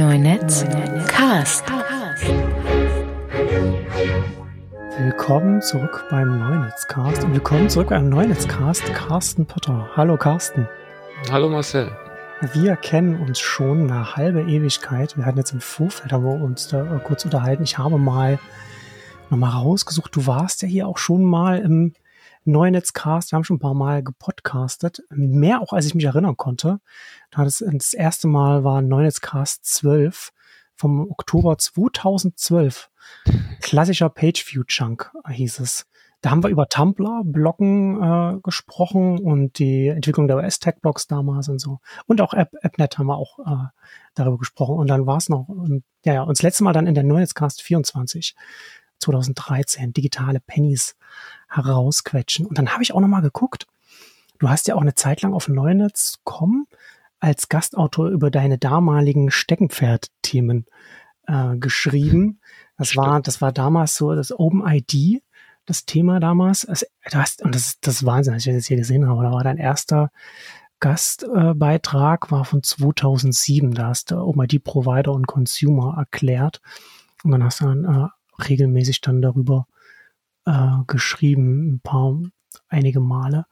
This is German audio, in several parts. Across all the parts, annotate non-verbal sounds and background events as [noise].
Neunetz Cast. Willkommen zurück beim Neunetzcast und willkommen zurück beim Neunetzcast. Carsten Potter. Hallo Carsten. Hallo Marcel. Wir kennen uns schon eine halbe Ewigkeit. Wir hatten jetzt im Vorfeld haben wir uns da äh, kurz unterhalten. Ich habe mal nochmal rausgesucht. Du warst ja hier auch schon mal im Neunetzcast. Wir haben schon ein paar Mal gepodcastet. Mehr auch, als ich mich erinnern konnte. Das, das erste Mal war Neunetzcast 12 vom Oktober 2012. Klassischer Pageview-Chunk hieß es. Da haben wir über Tumblr, Bloggen äh, gesprochen und die Entwicklung der OS-Tech-Blogs damals und so. Und auch App, AppNet haben wir auch äh, darüber gesprochen. Und dann war es noch, und, ja, ja, das letzte Mal dann in der Neunetzcast 24, 2013, digitale Pennies herausquetschen. Und dann habe ich auch nochmal geguckt. Du hast ja auch eine Zeit lang auf Neunetz.com als Gastautor über deine damaligen Steckenpferd-Themen äh, geschrieben. Das war, das war damals so das OpenID, das Thema damals. Also, du hast, und das ist das ist Wahnsinn, als ich das jetzt hier gesehen habe. Da war dein erster Gastbeitrag äh, war von 2007. Da hast du OpenID Provider und Consumer erklärt. Und dann hast du dann äh, regelmäßig dann darüber äh, geschrieben, ein paar, einige Male.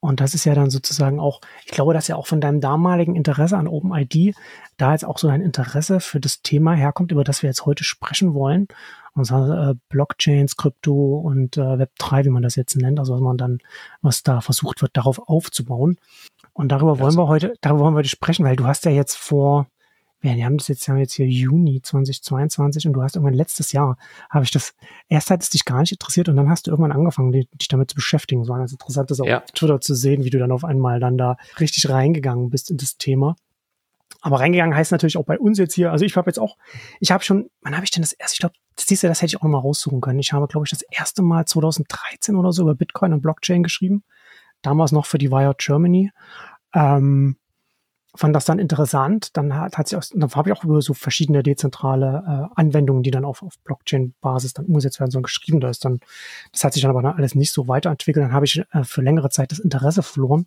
Und das ist ja dann sozusagen auch, ich glaube, dass ja auch von deinem damaligen Interesse an OpenID da jetzt auch so ein Interesse für das Thema herkommt, über das wir jetzt heute sprechen wollen. Und zwar äh, Blockchains, Krypto und äh, Web3, wie man das jetzt nennt, also was man dann, was da versucht wird, darauf aufzubauen. Und darüber wollen wir heute, darüber wollen wir heute sprechen, weil du hast ja jetzt vor wir haben das jetzt, haben jetzt hier Juni 2022 und du hast irgendwann letztes Jahr, habe ich das, erst hat es dich gar nicht interessiert und dann hast du irgendwann angefangen, dich damit zu beschäftigen. So war ganz interessant, das auf ja. Twitter zu sehen, wie du dann auf einmal dann da richtig reingegangen bist in das Thema. Aber reingegangen heißt natürlich auch bei uns jetzt hier, also ich habe jetzt auch, ich habe schon, wann habe ich denn das erste, ich glaube, das siehst du, das hätte ich auch noch mal raussuchen können. Ich habe, glaube ich, das erste Mal 2013 oder so über Bitcoin und Blockchain geschrieben. Damals noch für die Wired Germany. Ähm, fand das dann interessant. Dann hat, hat sich auch, dann habe ich auch über so verschiedene dezentrale äh, Anwendungen, die dann auf, auf Blockchain-Basis dann umgesetzt werden sollen, geschrieben. Da ist dann, das hat sich dann aber dann alles nicht so weiterentwickelt. Dann habe ich äh, für längere Zeit das Interesse verloren,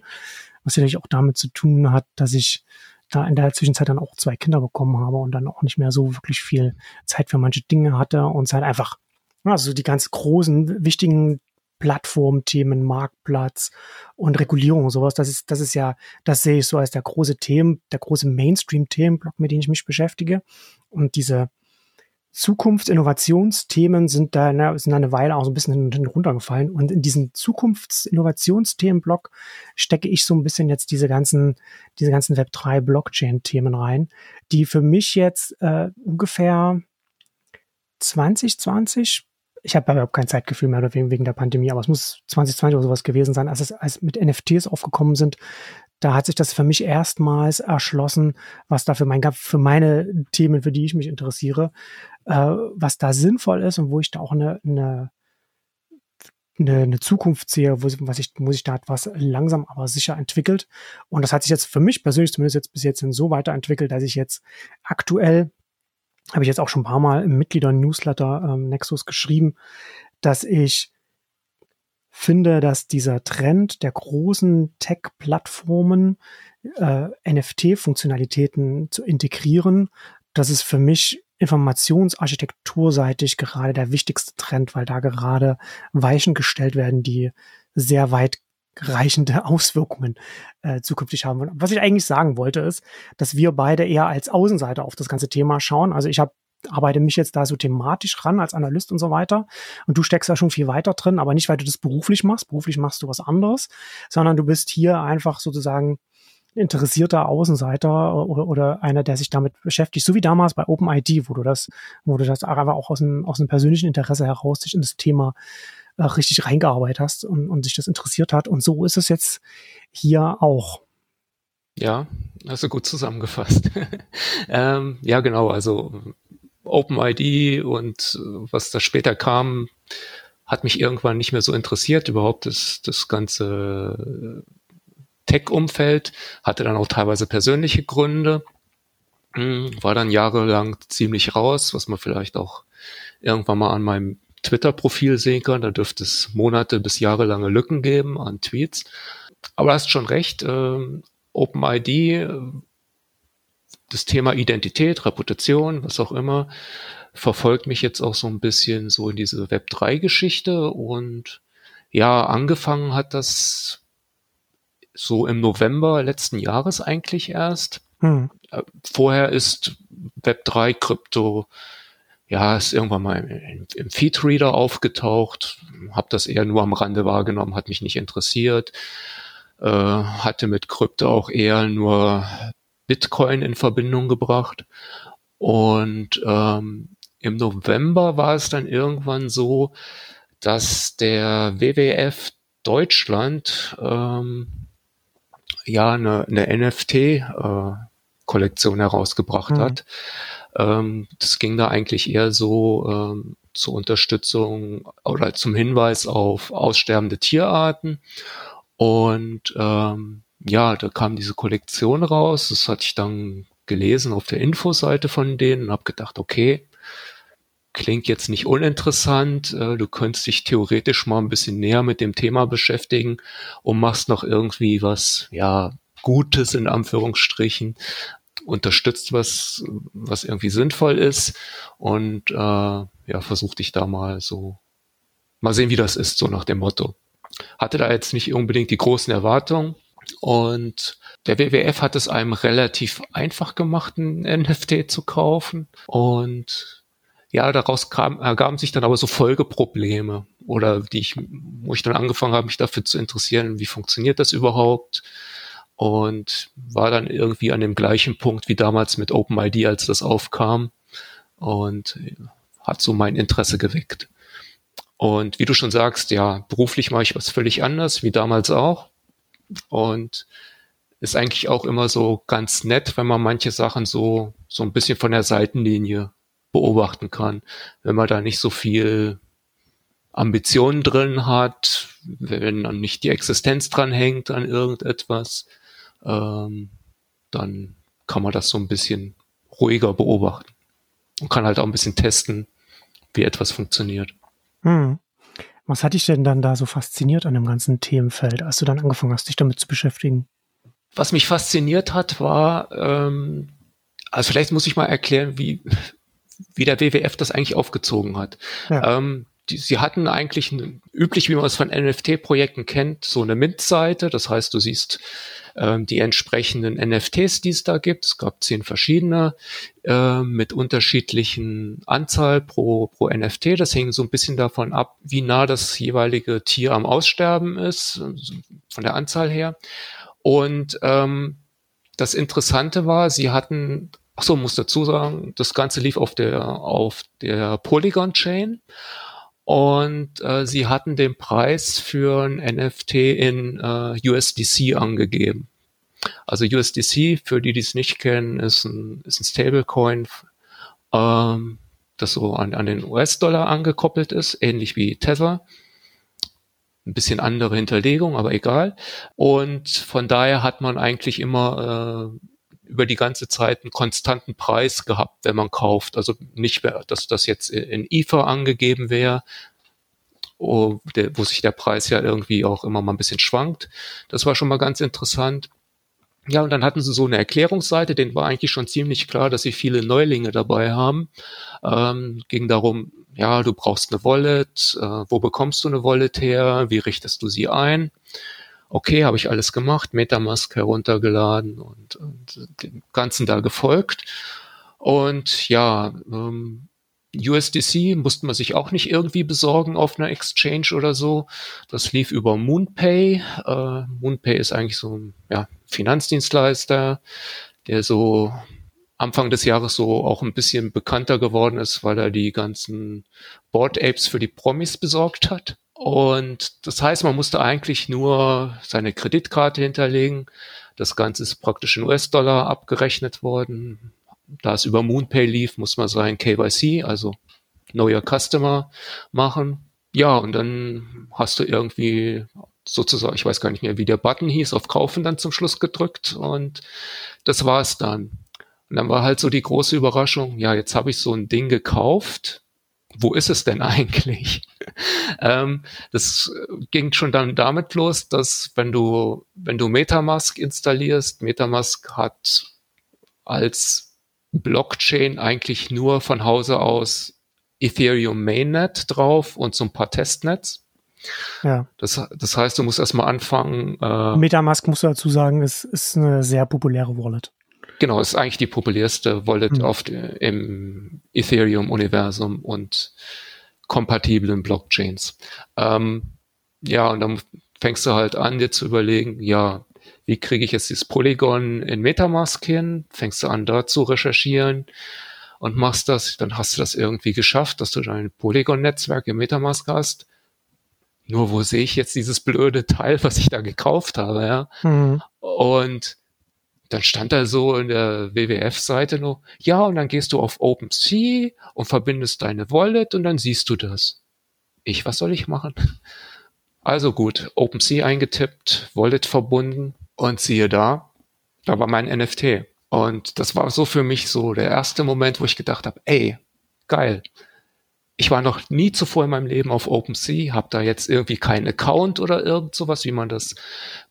was natürlich auch damit zu tun hat, dass ich da in der Zwischenzeit dann auch zwei Kinder bekommen habe und dann auch nicht mehr so wirklich viel Zeit für manche Dinge hatte und es halt einfach, also die ganz großen, wichtigen Plattformthemen, Marktplatz und Regulierung und sowas. Das ist, das ist ja, das sehe ich so als der große Themen, der große Mainstream-Themenblock, mit dem ich mich beschäftige. Und diese Zukunftsinnovationsthemen sind da, ne, sind da eine Weile auch so ein bisschen runtergefallen. Und in diesen Zukunftsinnovationsthemenblock stecke ich so ein bisschen jetzt diese ganzen, diese ganzen Web3 Blockchain-Themen rein, die für mich jetzt äh, ungefähr 2020 ich habe überhaupt kein Zeitgefühl mehr wegen, wegen der Pandemie, aber es muss 2020 oder sowas gewesen sein, als es als mit NFTs aufgekommen sind. Da hat sich das für mich erstmals erschlossen, was da für, mein, für meine Themen, für die ich mich interessiere, äh, was da sinnvoll ist und wo ich da auch eine, eine, eine, eine Zukunft sehe, wo, was ich, wo sich da etwas langsam aber sicher entwickelt. Und das hat sich jetzt für mich persönlich zumindest jetzt bis jetzt so weiterentwickelt, dass ich jetzt aktuell habe ich jetzt auch schon ein paar Mal im Mitglieder-Newsletter ähm, Nexus geschrieben, dass ich finde, dass dieser Trend der großen Tech-Plattformen äh, NFT-Funktionalitäten zu integrieren, das ist für mich informationsarchitekturseitig gerade der wichtigste Trend, weil da gerade Weichen gestellt werden, die sehr weit reichende Auswirkungen äh, zukünftig haben. was ich eigentlich sagen wollte, ist, dass wir beide eher als Außenseiter auf das ganze Thema schauen. Also ich habe arbeite mich jetzt da so thematisch ran als Analyst und so weiter. Und du steckst da schon viel weiter drin, aber nicht, weil du das beruflich machst. Beruflich machst du was anderes, sondern du bist hier einfach sozusagen interessierter Außenseiter oder, oder einer, der sich damit beschäftigt, so wie damals bei OpenID, wo du das, wo du das aber auch aus einem, aus einem persönlichen Interesse heraus dich in das Thema äh, richtig reingearbeitet hast und, und sich das interessiert hat. Und so ist es jetzt hier auch. Ja, du gut zusammengefasst. [laughs] ähm, ja, genau. Also OpenID und äh, was da später kam, hat mich irgendwann nicht mehr so interessiert. Überhaupt das, das ganze Tech-Umfeld hatte dann auch teilweise persönliche Gründe. Hm, war dann jahrelang ziemlich raus, was man vielleicht auch irgendwann mal an meinem Twitter-Profil sehen kann. Da dürfte es Monate bis jahrelange Lücken geben an Tweets. Aber du hast schon recht, äh, OpenID das Thema Identität, Reputation, was auch immer, verfolgt mich jetzt auch so ein bisschen so in diese Web3-Geschichte und ja, angefangen hat das so im November letzten Jahres eigentlich erst. Hm. Äh, vorher ist Web3 Krypto ja, ist irgendwann mal im, im Feedreader aufgetaucht, habe das eher nur am Rande wahrgenommen, hat mich nicht interessiert, äh, hatte mit Krypto auch eher nur Bitcoin in Verbindung gebracht. Und ähm, im November war es dann irgendwann so, dass der WWF Deutschland ähm, ja eine, eine NFT-Kollektion äh, herausgebracht mhm. hat. Ähm, das ging da eigentlich eher so ähm, zur Unterstützung oder zum Hinweis auf aussterbende Tierarten. Und ähm, ja, da kam diese Kollektion raus. Das hatte ich dann gelesen auf der Infoseite von denen und habe gedacht, okay, klingt jetzt nicht uninteressant. Äh, du könntest dich theoretisch mal ein bisschen näher mit dem Thema beschäftigen und machst noch irgendwie was, ja, Gutes in Anführungsstrichen unterstützt was, was irgendwie sinnvoll ist und äh, ja, versuch dich da mal so, mal sehen, wie das ist, so nach dem Motto. Hatte da jetzt nicht unbedingt die großen Erwartungen und der WWF hat es einem relativ einfach gemacht, ein NFT zu kaufen und ja, daraus kam, ergaben sich dann aber so Folgeprobleme oder die ich, wo ich dann angefangen habe, mich dafür zu interessieren, wie funktioniert das überhaupt? Und war dann irgendwie an dem gleichen Punkt wie damals mit OpenID, als das aufkam und hat so mein Interesse geweckt. Und wie du schon sagst, ja, beruflich mache ich was völlig anders, wie damals auch. Und ist eigentlich auch immer so ganz nett, wenn man manche Sachen so, so ein bisschen von der Seitenlinie beobachten kann. Wenn man da nicht so viel Ambitionen drin hat, wenn dann nicht die Existenz dran hängt an irgendetwas, ähm, dann kann man das so ein bisschen ruhiger beobachten und kann halt auch ein bisschen testen, wie etwas funktioniert. Hm. Was hat dich denn dann da so fasziniert an dem ganzen Themenfeld, als du dann angefangen hast, dich damit zu beschäftigen? Was mich fasziniert hat, war, ähm, also vielleicht muss ich mal erklären, wie, [laughs] wie der WWF das eigentlich aufgezogen hat. Ja. Ähm, die, sie hatten eigentlich eine, üblich, wie man es von NFT-Projekten kennt, so eine Mint-Seite. Das heißt, du siehst ähm, die entsprechenden NFTs, die es da gibt. Es gab zehn verschiedene äh, mit unterschiedlichen Anzahl pro, pro NFT. Das hängt so ein bisschen davon ab, wie nah das jeweilige Tier am Aussterben ist, von der Anzahl her. Und ähm, das Interessante war, sie hatten Ach so, muss dazu sagen, das Ganze lief auf der auf der Polygon Chain und äh, sie hatten den Preis für ein NFT in äh, USDC angegeben. Also USDC, für die, die es nicht kennen, ist ein, ist ein Stablecoin, ähm, das so an, an den US-Dollar angekoppelt ist, ähnlich wie Tether. Ein bisschen andere Hinterlegung, aber egal. Und von daher hat man eigentlich immer äh, über die ganze Zeit einen konstanten Preis gehabt, wenn man kauft. Also nicht mehr, dass das jetzt in Ether angegeben wäre, wo, der, wo sich der Preis ja irgendwie auch immer mal ein bisschen schwankt. Das war schon mal ganz interessant. Ja, und dann hatten sie so eine Erklärungsseite, denen war eigentlich schon ziemlich klar, dass sie viele Neulinge dabei haben. Ähm, ging darum, ja, du brauchst eine Wallet, äh, wo bekommst du eine Wallet her, wie richtest du sie ein? Okay, habe ich alles gemacht, Metamask heruntergeladen und, und dem Ganzen da gefolgt. Und ja, ähm, USDC musste man sich auch nicht irgendwie besorgen auf einer Exchange oder so. Das lief über MoonPay. Äh, MoonPay ist eigentlich so ein ja, Finanzdienstleister, der so Anfang des Jahres so auch ein bisschen bekannter geworden ist, weil er die ganzen Board Apes für die Promis besorgt hat. Und das heißt, man musste eigentlich nur seine Kreditkarte hinterlegen. Das Ganze ist praktisch in US-Dollar abgerechnet worden. Da es über MoonPay lief, muss man sein KYC, also Your Customer, machen. Ja, und dann hast du irgendwie sozusagen, ich weiß gar nicht mehr, wie der Button hieß, auf Kaufen dann zum Schluss gedrückt und das war es dann. Und dann war halt so die große Überraschung, ja, jetzt habe ich so ein Ding gekauft, wo ist es denn [laughs] eigentlich? ähm, das ging schon dann damit los, dass wenn du, wenn du Metamask installierst, Metamask hat als Blockchain eigentlich nur von Hause aus Ethereum Mainnet drauf und so ein paar Testnets. Ja. Das, das heißt, du musst erstmal anfangen. Äh, Metamask, musst du dazu sagen, ist, ist eine sehr populäre Wallet. Genau, ist eigentlich die populärste Wallet mhm. auf die, im Ethereum-Universum und kompatiblen Blockchains. Ähm, ja, und dann fängst du halt an, dir zu überlegen, ja, wie kriege ich jetzt dieses Polygon in Metamask hin? Fängst du an, da zu recherchieren und machst das, dann hast du das irgendwie geschafft, dass du dein Polygon-Netzwerk im Metamask hast. Nur wo sehe ich jetzt dieses blöde Teil, was ich da gekauft habe, ja? Mhm. Und dann stand da so in der WWF-Seite noch, ja, und dann gehst du auf OpenSea und verbindest deine Wallet und dann siehst du das. Ich, was soll ich machen? Also gut, OpenSea eingetippt, Wallet verbunden und siehe da, da war mein NFT. Und das war so für mich so der erste Moment, wo ich gedacht habe, ey, geil. Ich war noch nie zuvor in meinem Leben auf OpenSea, habe da jetzt irgendwie keinen Account oder irgend sowas, wie man das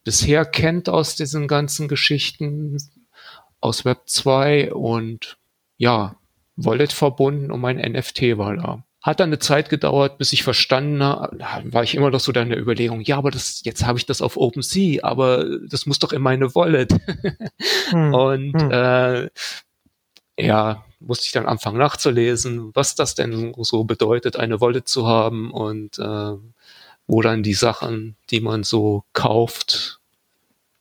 bisher kennt aus diesen ganzen Geschichten aus Web 2 und ja, Wallet verbunden und mein NFT war da. Hat dann eine Zeit gedauert, bis ich verstanden habe, war ich immer noch so da in der Überlegung, ja, aber das, jetzt habe ich das auf OpenSea, aber das muss doch in meine Wallet. [laughs] hm. Und hm. Äh, ja, musste ich dann anfangen nachzulesen, was das denn so bedeutet, eine Wallet zu haben und äh, wo dann die Sachen, die man so kauft,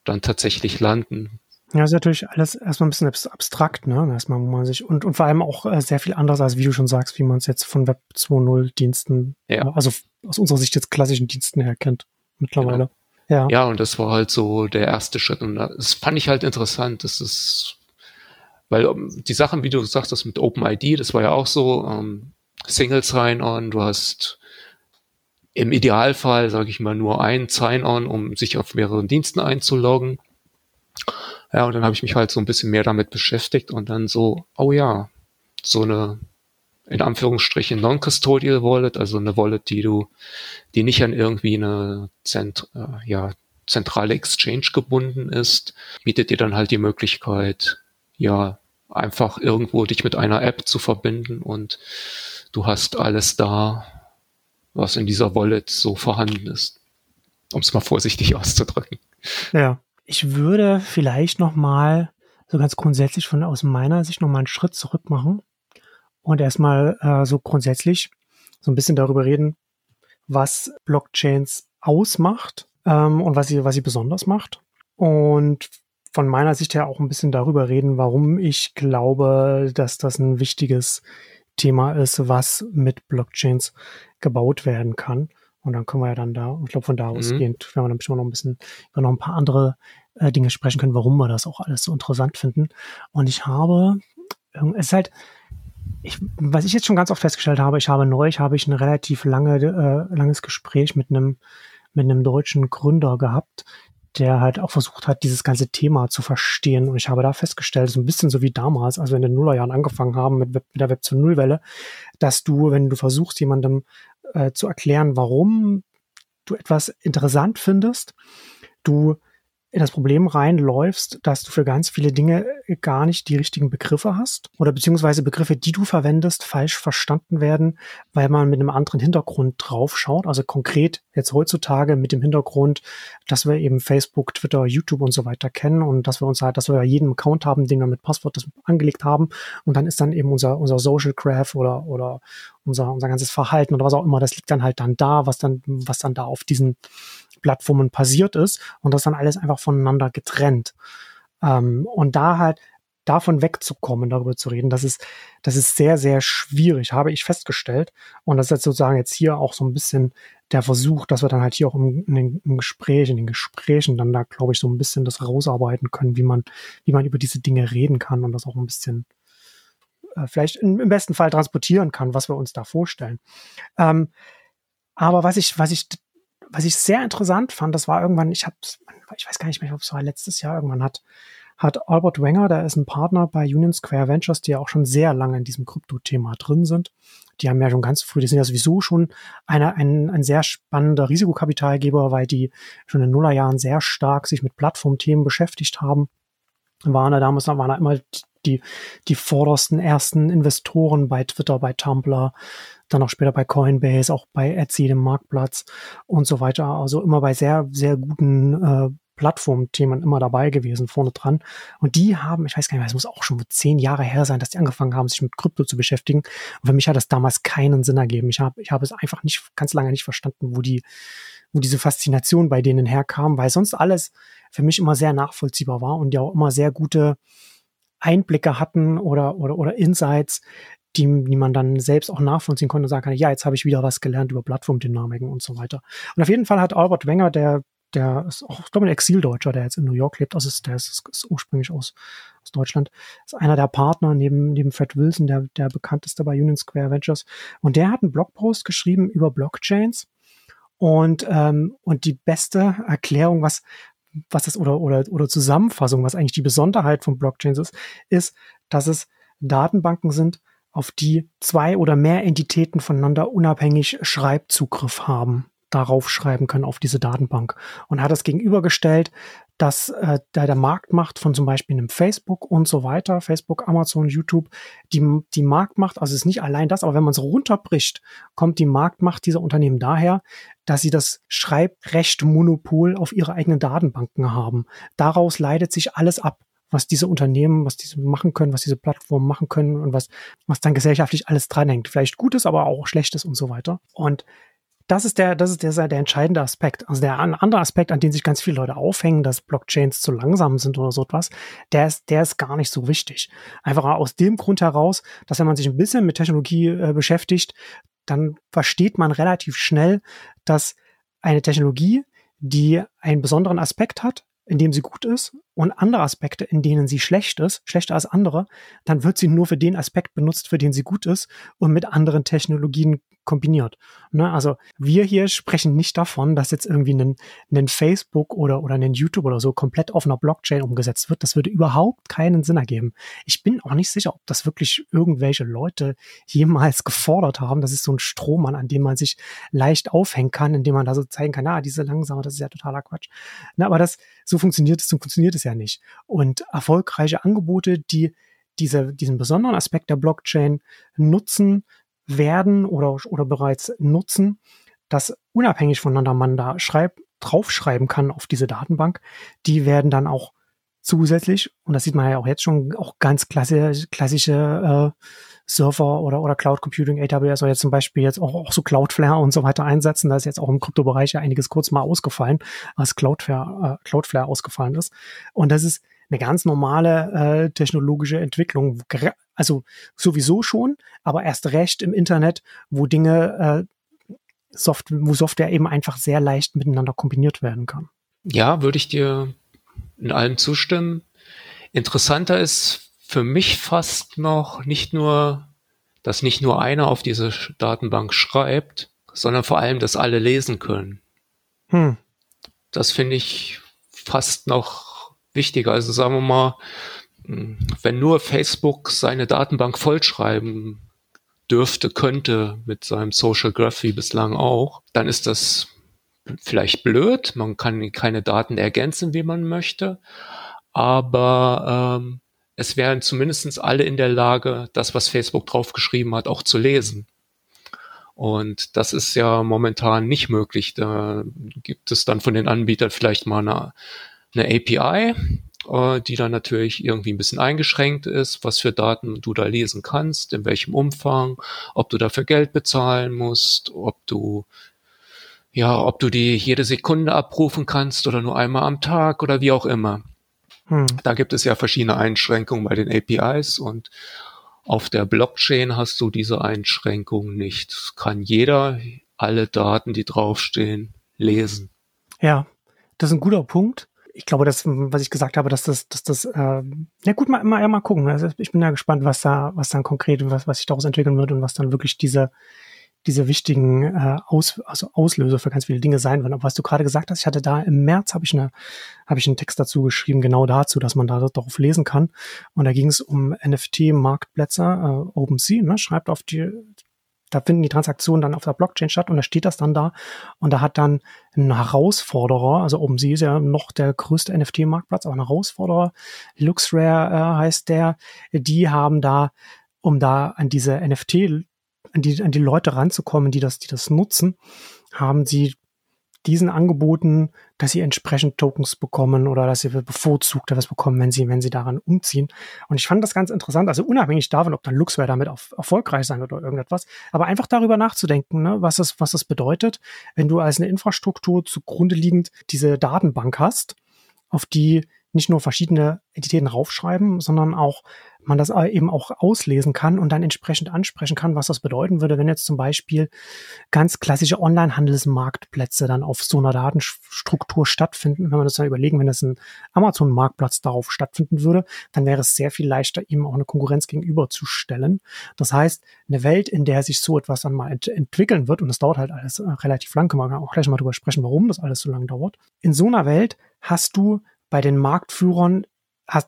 dann tatsächlich landen. Ja, ist natürlich alles erstmal ein bisschen abstrakt, ne? Erstmal, wo man sich, und, und vor allem auch äh, sehr viel anders, als wie du schon sagst, wie man es jetzt von Web 2.0 Diensten, ja. also aus unserer Sicht jetzt klassischen Diensten her kennt, mittlerweile. Genau. Ja. ja, und das war halt so der erste Schritt. Und das fand ich halt interessant. Das ist, weil um, ähm, die Sachen, wie du sagst, das mit OpenID, das war ja auch so, ähm, Singles rein-on, du hast im Idealfall, sage ich mal, nur ein Sign-on, um sich auf mehreren Diensten einzuloggen. Ja, und dann habe ich mich halt so ein bisschen mehr damit beschäftigt und dann so, oh ja, so eine in Anführungsstrichen Non-Custodial Wallet, also eine Wallet, die du, die nicht an irgendwie eine Zent, äh, ja, zentrale Exchange gebunden ist, bietet dir dann halt die Möglichkeit, ja, einfach irgendwo dich mit einer App zu verbinden und du hast alles da, was in dieser Wallet so vorhanden ist. Um es mal vorsichtig [laughs] auszudrücken. Ja. Ich würde vielleicht noch mal so ganz grundsätzlich von aus meiner Sicht noch mal einen Schritt zurück machen und erstmal äh, so grundsätzlich so ein bisschen darüber reden, was Blockchains ausmacht ähm, und was sie, was sie besonders macht. Und von meiner Sicht her auch ein bisschen darüber reden, warum ich glaube, dass das ein wichtiges Thema ist, was mit Blockchains gebaut werden kann. Und dann können wir ja dann da, ich glaube, von da ausgehend mhm. werden wir dann bestimmt noch ein bisschen über noch ein paar andere äh, Dinge sprechen können, warum wir das auch alles so interessant finden. Und ich habe, es ist halt, ich, was ich jetzt schon ganz oft festgestellt habe, ich habe neu, habe ich ein relativ lange, äh, langes Gespräch mit einem, mit einem deutschen Gründer gehabt, der halt auch versucht hat, dieses ganze Thema zu verstehen. Und ich habe da festgestellt, so ein bisschen so wie damals, als wir in den Nullerjahren angefangen haben mit, Web, mit der Web zu Nullwelle, dass du, wenn du versuchst, jemandem äh, zu erklären, warum du etwas interessant findest, du in das Problem reinläufst, dass du für ganz viele Dinge gar nicht die richtigen Begriffe hast oder beziehungsweise Begriffe, die du verwendest, falsch verstanden werden, weil man mit einem anderen Hintergrund draufschaut. Also konkret jetzt heutzutage mit dem Hintergrund, dass wir eben Facebook, Twitter, YouTube und so weiter kennen und dass wir uns halt, dass wir ja jeden Account haben, den wir mit Passwort das angelegt haben und dann ist dann eben unser, unser Social Graph oder, oder unser, unser ganzes Verhalten oder was auch immer, das liegt dann halt dann da, was dann, was dann da auf diesen Plattformen passiert ist und das dann alles einfach voneinander getrennt. Ähm, und da halt davon wegzukommen, darüber zu reden, das ist, das ist sehr, sehr schwierig, habe ich festgestellt. Und das ist jetzt sozusagen jetzt hier auch so ein bisschen der Versuch, dass wir dann halt hier auch im, in den, Gespräch, in den Gesprächen dann da, glaube ich, so ein bisschen das rausarbeiten können, wie man, wie man über diese Dinge reden kann und das auch ein bisschen äh, vielleicht im, im besten Fall transportieren kann, was wir uns da vorstellen. Ähm, aber was ich, was ich was ich sehr interessant fand, das war irgendwann, ich habe, ich weiß gar nicht mehr, ob es war letztes Jahr irgendwann hat, hat Albert Wenger, der ist ein Partner bei Union Square Ventures, die ja auch schon sehr lange in diesem Krypto-Thema drin sind. Die haben ja schon ganz früh, die sind ja sowieso schon eine, ein, ein sehr spannender Risikokapitalgeber, weil die schon in Nullerjahren sehr stark sich mit Plattformthemen beschäftigt haben. Waren da damals waren da immer die, die vordersten ersten Investoren bei Twitter, bei Tumblr, dann auch später bei Coinbase, auch bei Etsy, dem Marktplatz und so weiter. Also immer bei sehr, sehr guten äh, Plattformthemen immer dabei gewesen, vorne dran. Und die haben, ich weiß gar nicht es muss auch schon zehn Jahre her sein, dass die angefangen haben, sich mit Krypto zu beschäftigen. Und für mich hat das damals keinen Sinn ergeben. Ich habe ich habe es einfach nicht, ganz lange nicht verstanden, wo die, wo diese Faszination bei denen herkam, weil sonst alles für mich immer sehr nachvollziehbar war und ja auch immer sehr gute Einblicke hatten oder, oder, oder Insights, die, die man dann selbst auch nachvollziehen konnte und sagen kann, ja, jetzt habe ich wieder was gelernt über Plattformdynamiken und so weiter. Und auf jeden Fall hat Albert Wenger, der, der ist auch, ich glaube, ein Exildeutscher, der jetzt in New York lebt, also ist, der ist, ist ursprünglich aus, aus Deutschland, ist einer der Partner neben, neben Fred Wilson, der, der bekannteste bei Union Square Ventures. Und der hat einen Blogpost geschrieben über Blockchains und, ähm, und die beste Erklärung, was, was das oder, oder, oder Zusammenfassung, was eigentlich die Besonderheit von Blockchains ist, ist, dass es Datenbanken sind, auf die zwei oder mehr Entitäten voneinander unabhängig Schreibzugriff haben, darauf schreiben können auf diese Datenbank. Und hat das gegenübergestellt dass äh, da der Marktmacht von zum Beispiel einem Facebook und so weiter, Facebook, Amazon, YouTube, die, die Marktmacht, also es ist nicht allein das, aber wenn man es runterbricht, kommt die Marktmacht dieser Unternehmen daher, dass sie das Schreibrechtmonopol auf ihre eigenen Datenbanken haben. Daraus leitet sich alles ab was diese Unternehmen, was diese machen können, was diese Plattformen machen können und was, was dann gesellschaftlich alles dranhängt. Vielleicht Gutes, aber auch Schlechtes und so weiter. Und das ist der, das ist der, der entscheidende Aspekt. Also der andere Aspekt, an den sich ganz viele Leute aufhängen, dass Blockchains zu langsam sind oder so etwas, der ist, der ist gar nicht so wichtig. Einfach aus dem Grund heraus, dass wenn man sich ein bisschen mit Technologie äh, beschäftigt, dann versteht man relativ schnell, dass eine Technologie, die einen besonderen Aspekt hat, in dem sie gut ist und andere Aspekte, in denen sie schlecht ist, schlechter als andere, dann wird sie nur für den Aspekt benutzt, für den sie gut ist und mit anderen Technologien kombiniert. Ne? Also wir hier sprechen nicht davon, dass jetzt irgendwie ein, ein Facebook oder, oder ein YouTube oder so komplett auf einer Blockchain umgesetzt wird. Das würde überhaupt keinen Sinn ergeben. Ich bin auch nicht sicher, ob das wirklich irgendwelche Leute jemals [laughs] gefordert haben. Das ist so ein Strohmann, an dem man sich leicht aufhängen kann, indem man da so zeigen kann, ah, diese langsame, das ist ja totaler Quatsch. Na, aber das, so funktioniert es, so funktioniert es ja nicht. Und erfolgreiche Angebote, die diese, diesen besonderen Aspekt der Blockchain nutzen, werden oder, oder bereits nutzen, dass unabhängig voneinander man da schreib, draufschreiben kann auf diese Datenbank, die werden dann auch zusätzlich, und das sieht man ja auch jetzt schon, auch ganz klassische, klassische äh, Server oder, oder Cloud Computing, AWS oder jetzt zum Beispiel jetzt auch, auch so Cloudflare und so weiter einsetzen. Da ist jetzt auch im Kryptobereich ja einiges kurz mal ausgefallen, als Cloudflare, äh, Cloudflare ausgefallen ist. Und das ist eine ganz normale äh, technologische Entwicklung. Also sowieso schon, aber erst recht im Internet, wo Dinge, äh, Soft wo Software eben einfach sehr leicht miteinander kombiniert werden kann. Ja, würde ich dir in allem zustimmen. Interessanter ist für mich fast noch nicht nur, dass nicht nur einer auf diese Datenbank schreibt, sondern vor allem, dass alle lesen können. Hm. Das finde ich fast noch wichtiger. Also sagen wir mal, wenn nur Facebook seine Datenbank vollschreiben dürfte, könnte mit seinem Social Graph wie bislang auch, dann ist das vielleicht blöd. Man kann keine Daten ergänzen, wie man möchte. Aber ähm, es wären zumindestens alle in der Lage, das, was Facebook draufgeschrieben hat, auch zu lesen. Und das ist ja momentan nicht möglich. Da gibt es dann von den Anbietern vielleicht mal eine, eine API, äh, die dann natürlich irgendwie ein bisschen eingeschränkt ist, was für Daten du da lesen kannst, in welchem Umfang, ob du dafür Geld bezahlen musst, ob du ja, ob du die jede Sekunde abrufen kannst oder nur einmal am Tag oder wie auch immer. Hm. Da gibt es ja verschiedene Einschränkungen bei den APIs und auf der Blockchain hast du diese Einschränkungen nicht. Kann jeder alle Daten, die draufstehen, lesen. Ja, das ist ein guter Punkt ich glaube, das, was ich gesagt habe, dass das, dass das, äh, ja gut, mal, mal, mal gucken. Also ich bin ja gespannt, was da, was dann konkret, was, was sich daraus entwickeln wird und was dann wirklich diese, diese wichtigen äh, Aus, also Auslöser für ganz viele Dinge sein werden. Aber was du gerade gesagt hast, ich hatte da im März habe ich eine, habe ich einen Text dazu geschrieben, genau dazu, dass man da darauf lesen kann. Und da ging es um NFT-Marktplätze, äh, OpenSea, ne, schreibt auf die da finden die Transaktionen dann auf der Blockchain statt und da steht das dann da. Und da hat dann ein Herausforderer, also OpenSea ist ja noch der größte NFT-Marktplatz, aber ein Herausforderer, LuxRare äh, heißt der, die haben da, um da an diese NFT, an die, an die Leute ranzukommen, die das, die das nutzen, haben sie diesen Angeboten, dass sie entsprechend Tokens bekommen oder dass sie bevorzugt etwas bekommen, wenn sie, wenn sie daran umziehen. Und ich fand das ganz interessant, also unabhängig davon, ob dann Luxware damit auf, erfolgreich sein wird oder irgendetwas, aber einfach darüber nachzudenken, ne, was das, was das bedeutet, wenn du als eine Infrastruktur zugrunde liegend diese Datenbank hast, auf die nicht nur verschiedene Entitäten raufschreiben, sondern auch man das eben auch auslesen kann und dann entsprechend ansprechen kann, was das bedeuten würde, wenn jetzt zum Beispiel ganz klassische Online-Handelsmarktplätze dann auf so einer Datenstruktur stattfinden. Wenn man das dann überlegen, wenn das ein Amazon-Marktplatz darauf stattfinden würde, dann wäre es sehr viel leichter, ihm auch eine Konkurrenz gegenüberzustellen. Das heißt, eine Welt, in der sich so etwas dann mal ent entwickeln wird, und das dauert halt alles äh, relativ lang, können wir auch gleich mal drüber sprechen, warum das alles so lange dauert. In so einer Welt hast du bei den Marktführern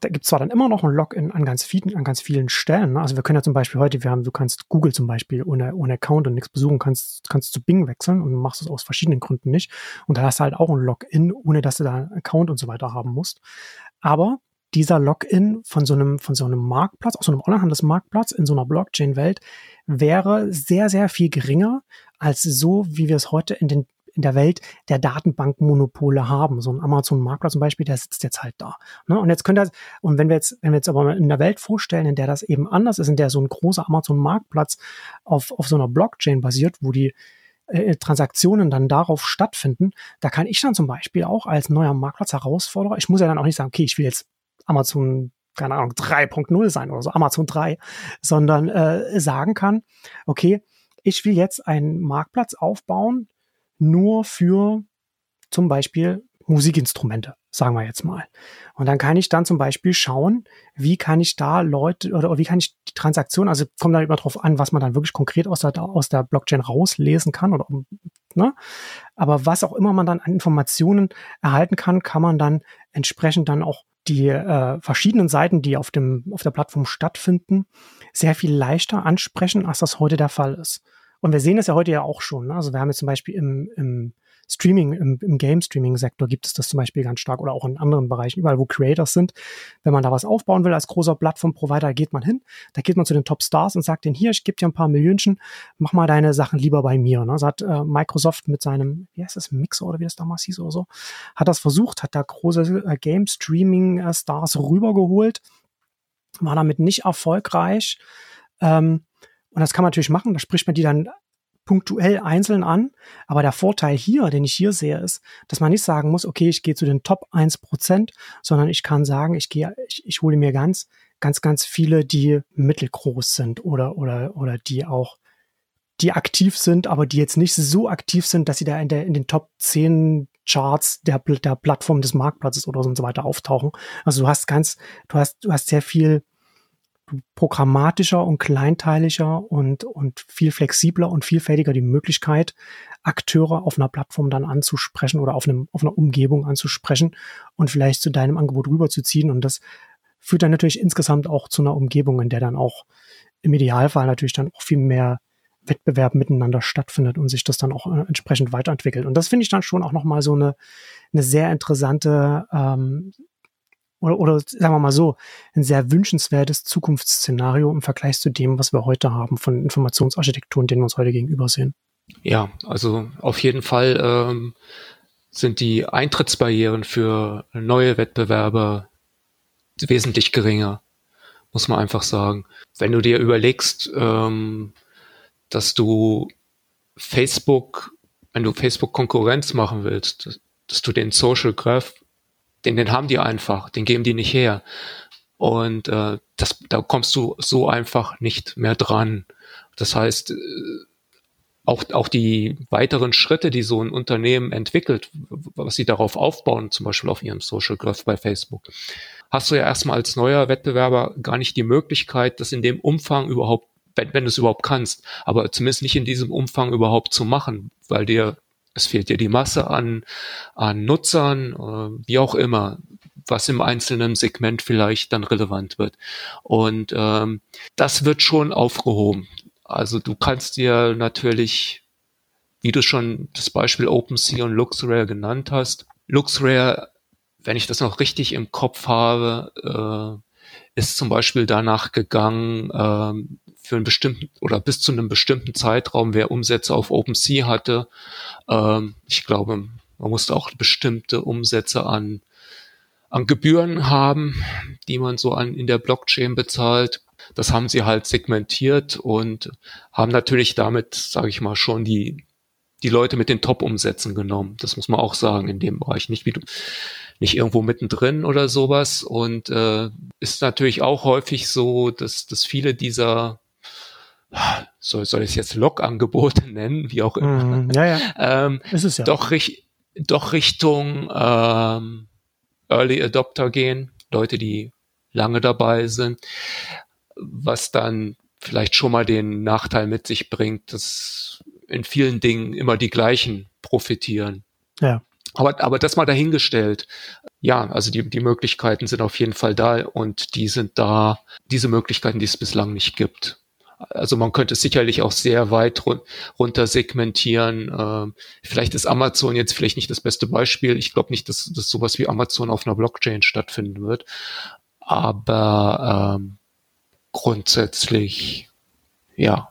gibt zwar dann immer noch ein Login an ganz vielen, an ganz vielen Stellen. Ne? Also wir können ja zum Beispiel heute, wir haben, du kannst Google zum Beispiel ohne, ohne Account und nichts besuchen, kannst, kannst zu Bing wechseln und machst es aus verschiedenen Gründen nicht. Und da hast du halt auch ein Login, ohne dass du da einen Account und so weiter haben musst. Aber dieser Login von so einem, von so einem Marktplatz, aus so einem Onlinehandelsmarktplatz in so einer Blockchain-Welt wäre sehr, sehr viel geringer als so, wie wir es heute in den in der Welt der Datenbankmonopole haben. So ein Amazon-Makler zum Beispiel, der sitzt jetzt halt da. Ne? Und jetzt könnte das, und wenn wir jetzt, wenn wir jetzt aber in der Welt vorstellen, in der das eben anders ist, in der so ein großer Amazon-Marktplatz auf, auf so einer Blockchain basiert, wo die äh, Transaktionen dann darauf stattfinden, da kann ich dann zum Beispiel auch als neuer Marktplatz Herausforderer, ich muss ja dann auch nicht sagen, okay, ich will jetzt Amazon keine Ahnung, 3.0 sein oder so, Amazon 3, sondern äh, sagen kann, okay, ich will jetzt einen Marktplatz aufbauen, nur für zum Beispiel Musikinstrumente, sagen wir jetzt mal. Und dann kann ich dann zum Beispiel schauen, wie kann ich da Leute oder wie kann ich die Transaktion, also kommt dann immer drauf an, was man dann wirklich konkret aus der, aus der Blockchain rauslesen kann oder, ne? Aber was auch immer man dann an Informationen erhalten kann, kann man dann entsprechend dann auch die äh, verschiedenen Seiten, die auf dem auf der Plattform stattfinden, sehr viel leichter ansprechen, als das heute der Fall ist. Und wir sehen das ja heute ja auch schon. Ne? Also wir haben jetzt zum Beispiel im, im Streaming, im, im Game-Streaming-Sektor gibt es das zum Beispiel ganz stark oder auch in anderen Bereichen, überall wo Creators sind. Wenn man da was aufbauen will als großer Plattform-Provider, geht man hin, da geht man zu den Top-Stars und sagt denen, hier, ich gebe dir ein paar Millionchen, mach mal deine Sachen lieber bei mir. Ne? So hat äh, Microsoft mit seinem, wie heißt das, Mixer oder wie das damals hieß oder so, hat das versucht, hat da große äh, Game-Streaming-Stars rübergeholt, war damit nicht erfolgreich. Ähm, und das kann man natürlich machen, da spricht man die dann punktuell einzeln an. Aber der Vorteil hier, den ich hier sehe, ist, dass man nicht sagen muss, okay, ich gehe zu den Top 1%, sondern ich kann sagen, ich gehe, ich, ich hole mir ganz, ganz, ganz viele, die mittelgroß sind oder, oder, oder die auch, die aktiv sind, aber die jetzt nicht so aktiv sind, dass sie da in, der, in den Top 10 Charts der, der Plattform des Marktplatzes oder so und so weiter auftauchen. Also du hast ganz, du hast, du hast sehr viel programmatischer und kleinteiliger und, und viel flexibler und vielfältiger die Möglichkeit, Akteure auf einer Plattform dann anzusprechen oder auf, einem, auf einer Umgebung anzusprechen und vielleicht zu deinem Angebot rüberzuziehen. Und das führt dann natürlich insgesamt auch zu einer Umgebung, in der dann auch im Idealfall natürlich dann auch viel mehr Wettbewerb miteinander stattfindet und sich das dann auch äh, entsprechend weiterentwickelt. Und das finde ich dann schon auch nochmal so eine, eine sehr interessante ähm, oder, oder sagen wir mal so, ein sehr wünschenswertes Zukunftsszenario im Vergleich zu dem, was wir heute haben von Informationsarchitekturen, denen wir uns heute gegenüber sehen. Ja, also auf jeden Fall ähm, sind die Eintrittsbarrieren für neue Wettbewerber wesentlich geringer, muss man einfach sagen. Wenn du dir überlegst, ähm, dass du Facebook, wenn du Facebook Konkurrenz machen willst, dass, dass du den Social Graph den, den haben die einfach, den geben die nicht her. Und äh, das, da kommst du so einfach nicht mehr dran. Das heißt, äh, auch, auch die weiteren Schritte, die so ein Unternehmen entwickelt, was sie darauf aufbauen, zum Beispiel auf ihrem Social Graph bei Facebook, hast du ja erstmal als neuer Wettbewerber gar nicht die Möglichkeit, das in dem Umfang überhaupt, wenn, wenn du es überhaupt kannst, aber zumindest nicht in diesem Umfang überhaupt zu machen, weil dir es fehlt dir die Masse an, an Nutzern, äh, wie auch immer, was im einzelnen Segment vielleicht dann relevant wird. Und ähm, das wird schon aufgehoben. Also du kannst dir natürlich, wie du schon das Beispiel OpenSea und LuxRare genannt hast, LuxRare, wenn ich das noch richtig im Kopf habe, äh, ist zum Beispiel danach gegangen, äh, für einen bestimmten oder bis zu einem bestimmten Zeitraum, wer Umsätze auf OpenSea hatte. Ähm, ich glaube, man musste auch bestimmte Umsätze an, an Gebühren haben, die man so an, in der Blockchain bezahlt. Das haben sie halt segmentiert und haben natürlich damit, sage ich mal, schon die, die Leute mit den Top-Umsätzen genommen. Das muss man auch sagen in dem Bereich. Nicht wie du, nicht irgendwo mittendrin oder sowas. Und äh, ist natürlich auch häufig so, dass, dass viele dieser soll, soll ich es jetzt Log-Angebote [laughs] nennen, wie auch immer. Mm, ja, ja. ähm, ist es ja. Doch, doch Richtung ähm, Early Adopter gehen, Leute, die lange dabei sind, was dann vielleicht schon mal den Nachteil mit sich bringt, dass in vielen Dingen immer die gleichen profitieren. Ja. Aber, aber das mal dahingestellt. Ja, also die, die Möglichkeiten sind auf jeden Fall da und die sind da, diese Möglichkeiten, die es bislang nicht gibt. Also man könnte sicherlich auch sehr weit run runter segmentieren. Ähm, vielleicht ist Amazon jetzt vielleicht nicht das beste Beispiel. Ich glaube nicht, dass, dass sowas wie Amazon auf einer Blockchain stattfinden wird. Aber ähm, grundsätzlich, ja,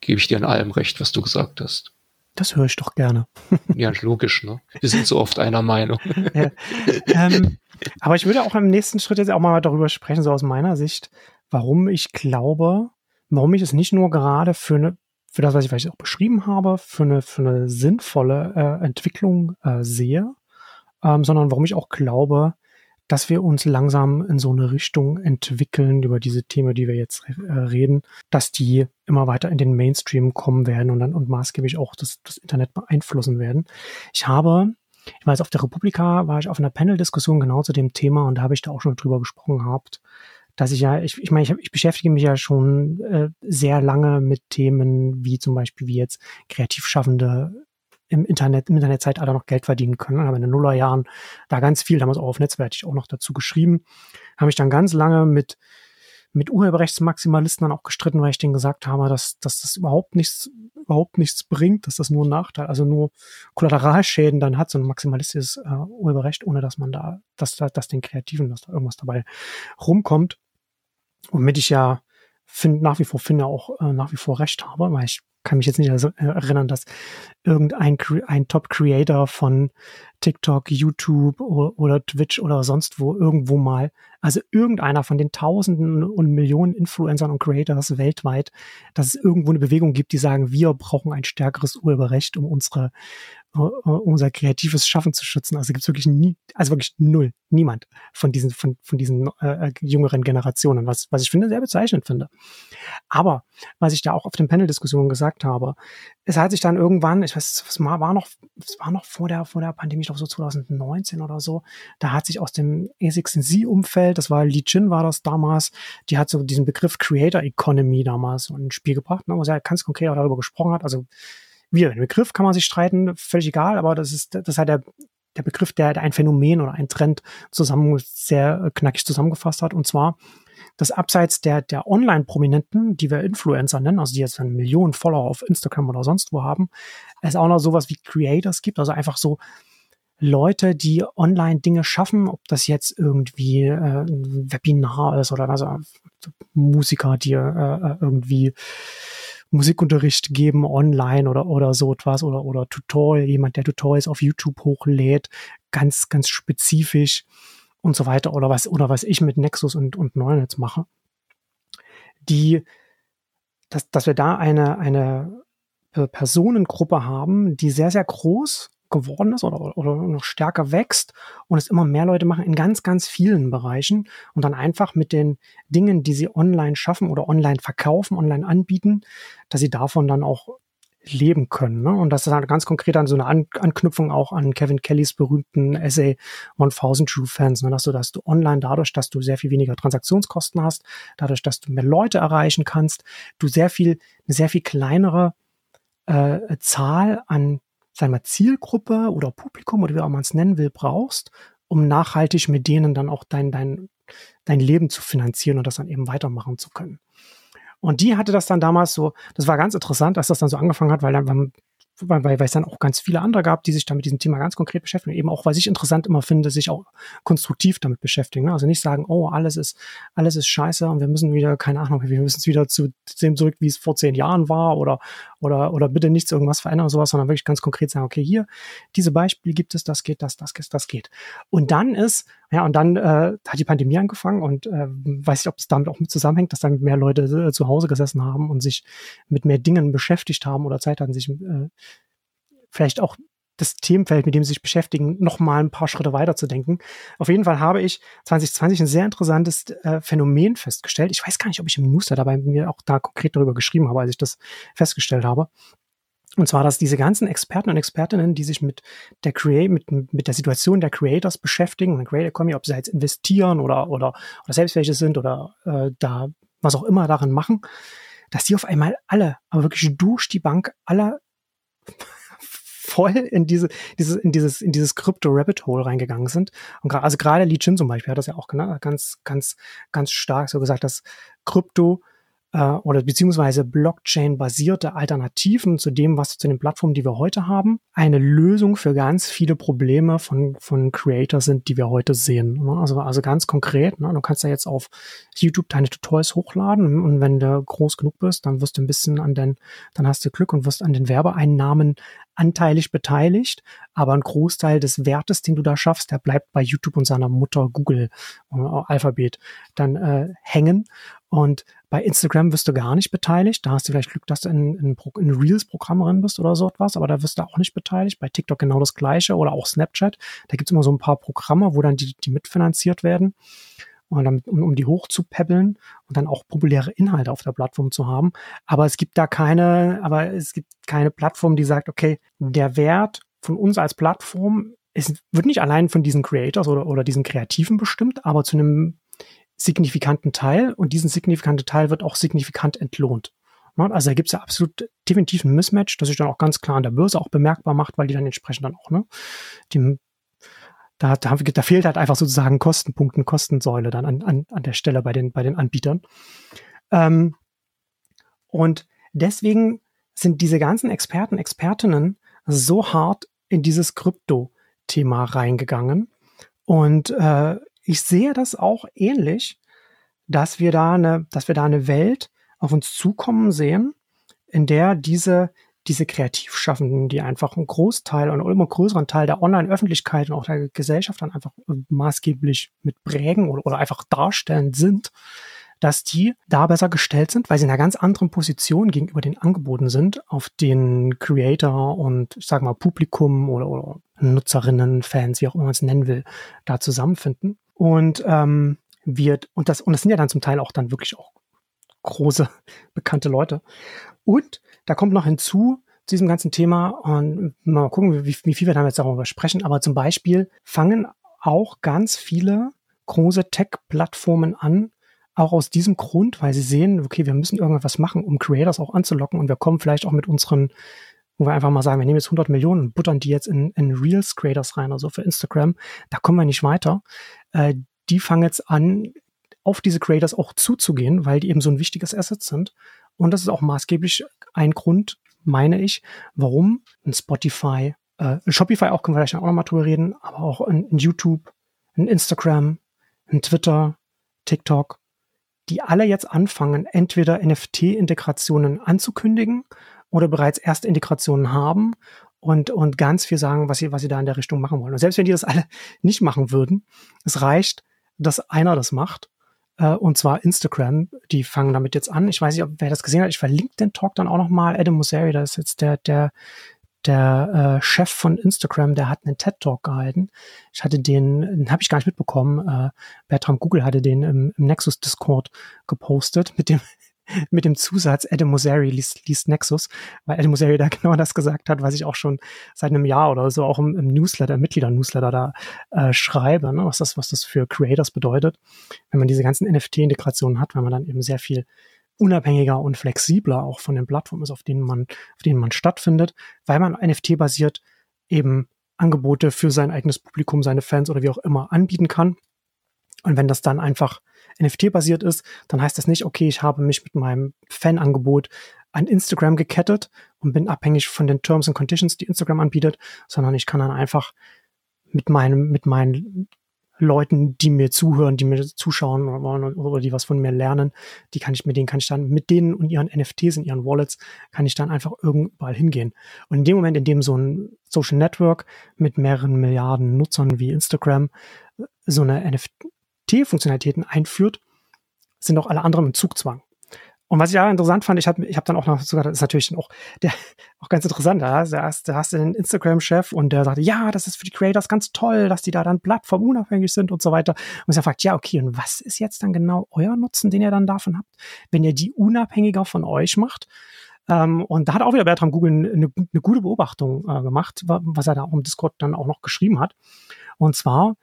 gebe ich dir in allem recht, was du gesagt hast. Das höre ich doch gerne. [laughs] ja, logisch, ne? Wir sind so oft einer Meinung. [laughs] ja. ähm, aber ich würde auch im nächsten Schritt jetzt auch mal darüber sprechen, so aus meiner Sicht, warum ich glaube, warum ich es nicht nur gerade für eine für das, was ich vielleicht auch beschrieben habe, für eine, für eine sinnvolle äh, Entwicklung äh, sehe, ähm, sondern warum ich auch glaube, dass wir uns langsam in so eine Richtung entwickeln über diese Themen, die wir jetzt äh, reden, dass die immer weiter in den Mainstream kommen werden und dann und maßgeblich auch das, das Internet beeinflussen werden. Ich habe, ich weiß, auf der Republika war ich auf einer Panel-Diskussion genau zu dem Thema und da habe ich da auch schon drüber gesprochen gehabt, dass ich ja, ich, ich meine, ich, ich beschäftige mich ja schon äh, sehr lange mit Themen wie zum Beispiel wie jetzt Kreativschaffende im Internet, im Internetzeitalter noch Geld verdienen können. Habe in den Nullerjahren da ganz viel, damals auch auf Netzwerk auch noch dazu geschrieben. Habe ich dann ganz lange mit mit Urheberrechtsmaximalisten dann auch gestritten, weil ich denen gesagt habe, dass, dass das überhaupt nichts, überhaupt nichts bringt, dass das nur Nachteil, also nur Kollateralschäden dann hat, so ein maximalistisches äh, Urheberrecht, ohne dass man da, dass, dass den Kreativen, dass da irgendwas dabei rumkommt. Womit ich ja find, nach wie vor finde, auch äh, nach wie vor recht habe, weil ich kann mich jetzt nicht erinnern, dass irgendein ein Top-Creator von TikTok, YouTube oder, Twitch oder sonst wo irgendwo mal, also irgendeiner von den Tausenden und Millionen Influencern und Creators weltweit, dass es irgendwo eine Bewegung gibt, die sagen, wir brauchen ein stärkeres Urheberrecht, um unsere äh, unser kreatives Schaffen zu schützen. Also gibt es wirklich nie, also wirklich null, niemand von diesen, von, von diesen äh, äh, jüngeren Generationen, was, was ich finde, sehr bezeichnend finde. Aber was ich da auch auf den Panel-Diskussionen gesagt habe, es hat sich dann irgendwann, ich weiß, es war noch, es war noch vor der, vor der Pandemie, ich glaube so 2019 oder so, da hat sich aus dem A6Z-Umfeld, das war Li Chin war das damals, die hat so diesen Begriff Creator Economy damals ins Spiel gebracht, ne, wo sie ja ganz konkret auch darüber gesprochen hat, also wieder, den Begriff kann man sich streiten, völlig egal, aber das ist, das ist halt der, der Begriff, der, der ein Phänomen oder ein Trend zusammen sehr knackig zusammengefasst hat. Und zwar, dass abseits der, der Online-Prominenten, die wir Influencer nennen, also die jetzt eine Millionen Follower auf Instagram oder sonst wo haben, es auch noch sowas wie Creators gibt, also einfach so Leute, die online Dinge schaffen, ob das jetzt irgendwie äh, ein Webinar ist oder also Musiker, die äh, irgendwie Musikunterricht geben online oder, oder so etwas oder, oder Tutorial, jemand, der Tutorials auf YouTube hochlädt, ganz, ganz spezifisch und so weiter oder was, oder was ich mit Nexus und, und Neunetz mache, die, dass, dass wir da eine, eine Personengruppe haben, die sehr, sehr groß geworden ist oder, oder noch stärker wächst und es immer mehr Leute machen in ganz, ganz vielen Bereichen und dann einfach mit den Dingen, die sie online schaffen oder online verkaufen, online anbieten, dass sie davon dann auch leben können. Ne? Und das ist halt ganz konkret dann so eine An Anknüpfung auch an Kevin Kellys berühmten Essay 1000 True Fans, ne? dass du, dass du online dadurch, dass du sehr viel weniger Transaktionskosten hast, dadurch, dass du mehr Leute erreichen kannst, du sehr viel, eine sehr viel kleinere äh, Zahl an sagen wir, Zielgruppe oder Publikum oder wie auch man es nennen will, brauchst, um nachhaltig mit denen dann auch dein, dein, dein Leben zu finanzieren und das dann eben weitermachen zu können. Und die hatte das dann damals so, das war ganz interessant, als das dann so angefangen hat, weil dann, weil, weil, es dann auch ganz viele andere gab, die sich dann mit diesem Thema ganz konkret beschäftigen. Eben auch, weil ich interessant immer finde, sich auch konstruktiv damit beschäftigen. Ne? Also nicht sagen, oh, alles ist, alles ist scheiße und wir müssen wieder, keine Ahnung, wir müssen wieder zu dem zurück, wie es vor zehn Jahren war oder, oder, oder bitte nichts irgendwas verändern oder sowas, sondern wirklich ganz konkret sagen, okay, hier, diese Beispiele gibt es, das geht, das, das geht, das geht. Und dann ist, ja, und dann äh, hat die Pandemie angefangen und äh, weiß nicht, ob es damit auch mit zusammenhängt, dass dann mehr Leute äh, zu Hause gesessen haben und sich mit mehr Dingen beschäftigt haben oder Zeit hatten, sich äh, vielleicht auch das Themenfeld, mit dem sie sich beschäftigen, noch mal ein paar Schritte weiter zu denken. Auf jeden Fall habe ich 2020 ein sehr interessantes äh, Phänomen festgestellt. Ich weiß gar nicht, ob ich im Newsletter dabei mir auch da konkret darüber geschrieben habe, als ich das festgestellt habe. Und zwar, dass diese ganzen Experten und Expertinnen, die sich mit der Create, mit, mit der Situation der Creators beschäftigen, und Creator Economy, ob sie jetzt investieren oder, oder, oder selbst welche sind oder äh, da was auch immer darin machen, dass die auf einmal alle, aber wirklich durch die Bank alle [laughs] voll in diese, diese, in dieses, in dieses Crypto-Rabbit-Hole reingegangen sind. Und gerade, also gerade Li Chin zum Beispiel hat das ja auch ganz, ganz, ganz stark so gesagt, dass Krypto äh, oder beziehungsweise Blockchain-basierte Alternativen zu dem, was zu den Plattformen, die wir heute haben, eine Lösung für ganz viele Probleme von, von Creators sind, die wir heute sehen. Ne? Also, also ganz konkret, ne? du kannst ja jetzt auf YouTube deine Tutorials hochladen und wenn du groß genug bist, dann wirst du ein bisschen an den, dann hast du Glück und wirst an den Werbeeinnahmen anteilig beteiligt, aber ein Großteil des Wertes, den du da schaffst, der bleibt bei YouTube und seiner Mutter Google äh, Alphabet dann äh, hängen. Und bei Instagram wirst du gar nicht beteiligt. Da hast du vielleicht Glück, dass du in, in, in Reels-Programm drin bist oder so etwas, aber da wirst du auch nicht beteiligt. Bei TikTok genau das gleiche oder auch Snapchat. Da gibt's immer so ein paar Programme, wo dann die, die mitfinanziert werden. Und damit, um, um die hochzupebbeln und dann auch populäre Inhalte auf der Plattform zu haben. Aber es gibt da keine, aber es gibt keine Plattform, die sagt, okay, der Wert von uns als Plattform ist, wird nicht allein von diesen Creators oder, oder diesen Kreativen bestimmt, aber zu einem signifikanten Teil und diesen signifikanten Teil wird auch signifikant entlohnt. Ne? Also da gibt es ja absolut definitiv ein Mismatch, das sich dann auch ganz klar an der Börse auch bemerkbar macht, weil die dann entsprechend dann auch, ne, die, da, da, da fehlt halt einfach sozusagen Kostenpunkten, Kostensäule dann an, an, an der Stelle bei den, bei den Anbietern. Ähm, und deswegen sind diese ganzen Experten, Expertinnen so hart in dieses Krypto-Thema reingegangen. Und äh, ich sehe das auch ähnlich, dass wir da eine, dass wir da eine Welt auf uns zukommen sehen, in der diese, diese Kreativschaffenden, die einfach einen Großteil und immer größeren Teil der Online-Öffentlichkeit und auch der Gesellschaft dann einfach maßgeblich mit prägen oder, oder einfach darstellen sind, dass die da besser gestellt sind, weil sie in einer ganz anderen Position gegenüber den Angeboten sind, auf den Creator und ich sag mal Publikum oder, oder Nutzerinnen, Fans, wie auch immer man es nennen will, da zusammenfinden. Und ähm, wird, und das, und das sind ja dann zum Teil auch dann wirklich auch große, [laughs] bekannte Leute. Und da kommt noch hinzu, zu diesem ganzen Thema, und mal gucken, wie, wie viel wir da jetzt darüber sprechen, aber zum Beispiel fangen auch ganz viele große Tech-Plattformen an, auch aus diesem Grund, weil sie sehen, okay, wir müssen irgendwas machen, um Creators auch anzulocken und wir kommen vielleicht auch mit unseren wo wir einfach mal sagen, wir nehmen jetzt 100 Millionen und buttern die jetzt in, in Reels Creators rein, also für Instagram, da kommen wir nicht weiter. Äh, die fangen jetzt an, auf diese Creators auch zuzugehen, weil die eben so ein wichtiges Asset sind. Und das ist auch maßgeblich ein Grund, meine ich, warum ein Spotify, äh, Shopify auch, können wir vielleicht auch noch mal drüber reden, aber auch in, in YouTube, in Instagram, in Twitter, TikTok, die alle jetzt anfangen, entweder NFT-Integrationen anzukündigen oder bereits erste Integrationen haben und, und ganz viel sagen, was sie, was sie da in der Richtung machen wollen. Und selbst wenn die das alle [laughs] nicht machen würden, es reicht, dass einer das macht. Äh, und zwar Instagram, die fangen damit jetzt an. Ich weiß nicht, ob wer das gesehen hat. Ich verlinke den Talk dann auch nochmal. Adam Mosseri, das ist jetzt der, der, der äh, Chef von Instagram, der hat einen TED-Talk gehalten. Ich hatte den, den habe ich gar nicht mitbekommen. Äh, Bertram Google hatte den im, im Nexus Discord gepostet mit dem mit dem Zusatz Adam Mosseri liest, liest Nexus, weil Adam Mosseri da [laughs] genau das gesagt hat, was ich auch schon seit einem Jahr oder so auch im, im Newsletter, Mitglieder-Newsletter da äh, schreibe, ne, was das, was das für Creators bedeutet, wenn man diese ganzen NFT-Integrationen hat, weil man dann eben sehr viel unabhängiger und flexibler auch von den Plattformen ist, auf denen man, auf denen man stattfindet, weil man NFT-basiert eben Angebote für sein eigenes Publikum, seine Fans oder wie auch immer anbieten kann Und wenn das dann einfach NFT-basiert ist, dann heißt das nicht, okay, ich habe mich mit meinem Fanangebot an Instagram gekettet und bin abhängig von den Terms and Conditions, die Instagram anbietet, sondern ich kann dann einfach mit meinem, mit meinen Leuten, die mir zuhören, die mir zuschauen oder, oder die was von mir lernen, die kann ich mit denen kann ich dann mit denen und ihren NFTs in ihren Wallets kann ich dann einfach irgendwann hingehen. Und in dem Moment, in dem so ein Social Network mit mehreren Milliarden Nutzern wie Instagram so eine NFT-Funktionalitäten einführt, sind auch alle anderen im Zugzwang. Und was ich ja interessant fand, ich habe ich hab dann auch noch sogar, das ist natürlich auch, [laughs] der, auch ganz interessant, da, da, hast, da du den Instagram-Chef und der sagte, ja, das ist für die Creators ganz toll, dass die da dann plattformunabhängig sind und so weiter. Und er fragt, ja, okay, und was ist jetzt dann genau euer Nutzen, den ihr dann davon habt, wenn ihr die unabhängiger von euch macht? Ähm, und da hat auch wieder Bertram Google eine, eine gute Beobachtung äh, gemacht, was er da im Discord dann auch noch geschrieben hat. Und zwar,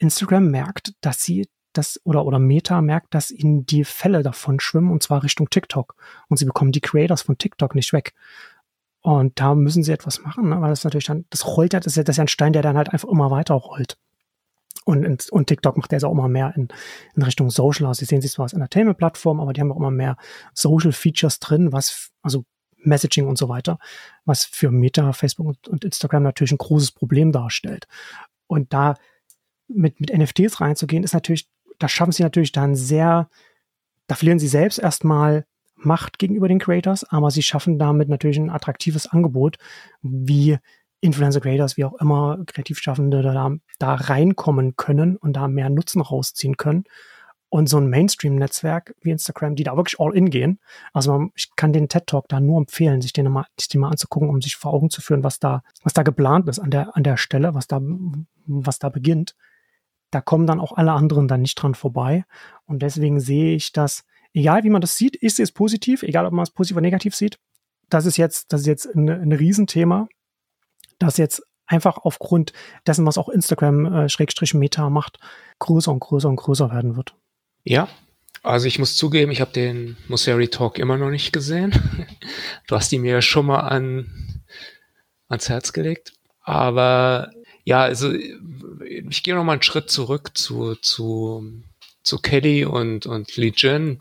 Instagram merkt, dass sie dass, oder, oder Meta merkt, dass ihnen die Fälle davon schwimmen und zwar Richtung TikTok. Und sie bekommen die Creators von TikTok nicht weg. Und da müssen sie etwas machen, ne? weil das natürlich dann, das rollt ja, das ist ja, das ist ja ein Stein, der dann halt einfach immer weiter rollt. Und, und TikTok macht ja auch immer mehr in, in Richtung Social aus. Sie sehen sich zwar als Entertainment-Plattform, aber die haben auch immer mehr Social-Features drin, was, also Messaging und so weiter, was für Meta, Facebook und, und Instagram natürlich ein großes Problem darstellt. Und da mit, mit NFTs reinzugehen, ist natürlich da schaffen sie natürlich dann sehr, da verlieren sie selbst erstmal Macht gegenüber den Creators, aber sie schaffen damit natürlich ein attraktives Angebot, wie Influencer Creators, wie auch immer Kreativschaffende da, da reinkommen können und da mehr Nutzen rausziehen können. Und so ein Mainstream-Netzwerk wie Instagram, die da wirklich all in gehen. Also ich kann den TED Talk da nur empfehlen, sich den mal, sich den mal anzugucken, um sich vor Augen zu führen, was da, was da geplant ist an der, an der Stelle, was da, was da beginnt da kommen dann auch alle anderen dann nicht dran vorbei. Und deswegen sehe ich das, egal wie man das sieht, ist es positiv, egal ob man es positiv oder negativ sieht. Das ist jetzt, das ist jetzt ein, ein Riesenthema, das jetzt einfach aufgrund dessen, was auch Instagram äh, Meta macht, größer und größer und größer werden wird. Ja, also ich muss zugeben, ich habe den Mosseri Talk immer noch nicht gesehen. [laughs] Du hast ihn mir schon mal an, ans Herz gelegt. Aber ja, also ich gehe noch mal einen Schritt zurück zu, zu, zu Kelly und, und Lee Jin.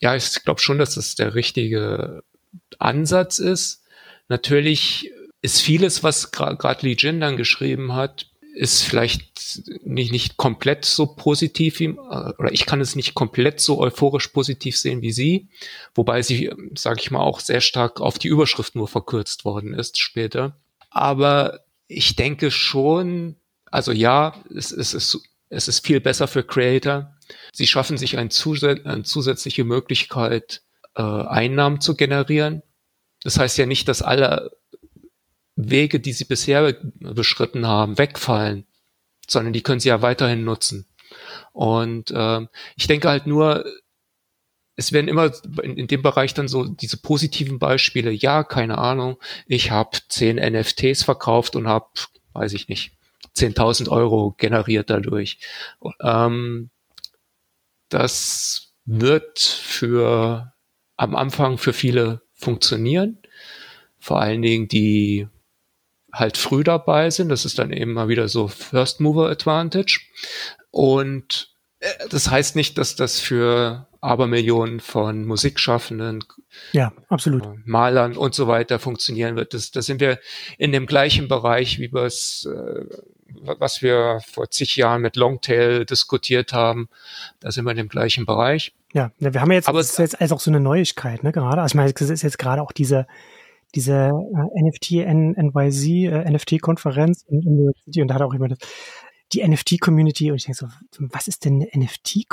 Ja, ich glaube schon, dass das der richtige Ansatz ist. Natürlich ist vieles, was gerade Lee Jin dann geschrieben hat, ist vielleicht nicht, nicht komplett so positiv, wie, oder ich kann es nicht komplett so euphorisch positiv sehen wie sie, wobei sie, sage ich mal, auch sehr stark auf die Überschrift nur verkürzt worden ist später. Aber ich denke schon, also ja, es, es, ist, es ist viel besser für Creator. Sie schaffen sich ein Zusä eine zusätzliche Möglichkeit, äh, Einnahmen zu generieren. Das heißt ja nicht, dass alle Wege, die sie bisher beschritten haben, wegfallen, sondern die können sie ja weiterhin nutzen. Und äh, ich denke halt nur, es werden immer in, in, dem Bereich dann so diese positiven Beispiele. Ja, keine Ahnung, ich habe zehn NFTs verkauft und habe, weiß ich nicht, 10.000 Euro generiert dadurch. Ähm, das wird für am Anfang für viele funktionieren. Vor allen Dingen die halt früh dabei sind. Das ist dann eben mal wieder so First Mover Advantage. Und äh, das heißt nicht, dass das für Abermillionen von Musikschaffenden, ja, absolut. Äh, Malern und so weiter funktionieren wird. Das, da sind wir in dem gleichen Bereich, wie wir es, äh, was wir vor zig Jahren mit Longtail diskutiert haben. Da sind wir in dem gleichen Bereich. Ja, wir haben jetzt, Aber das ist jetzt also auch so eine Neuigkeit, ne, gerade. Also ich meine, es ist jetzt gerade auch diese, diese äh, NFT NYC äh, NFT Konferenz in, in New York City und da hat auch jemand das, die NFT Community und ich denke so, was ist denn eine NFT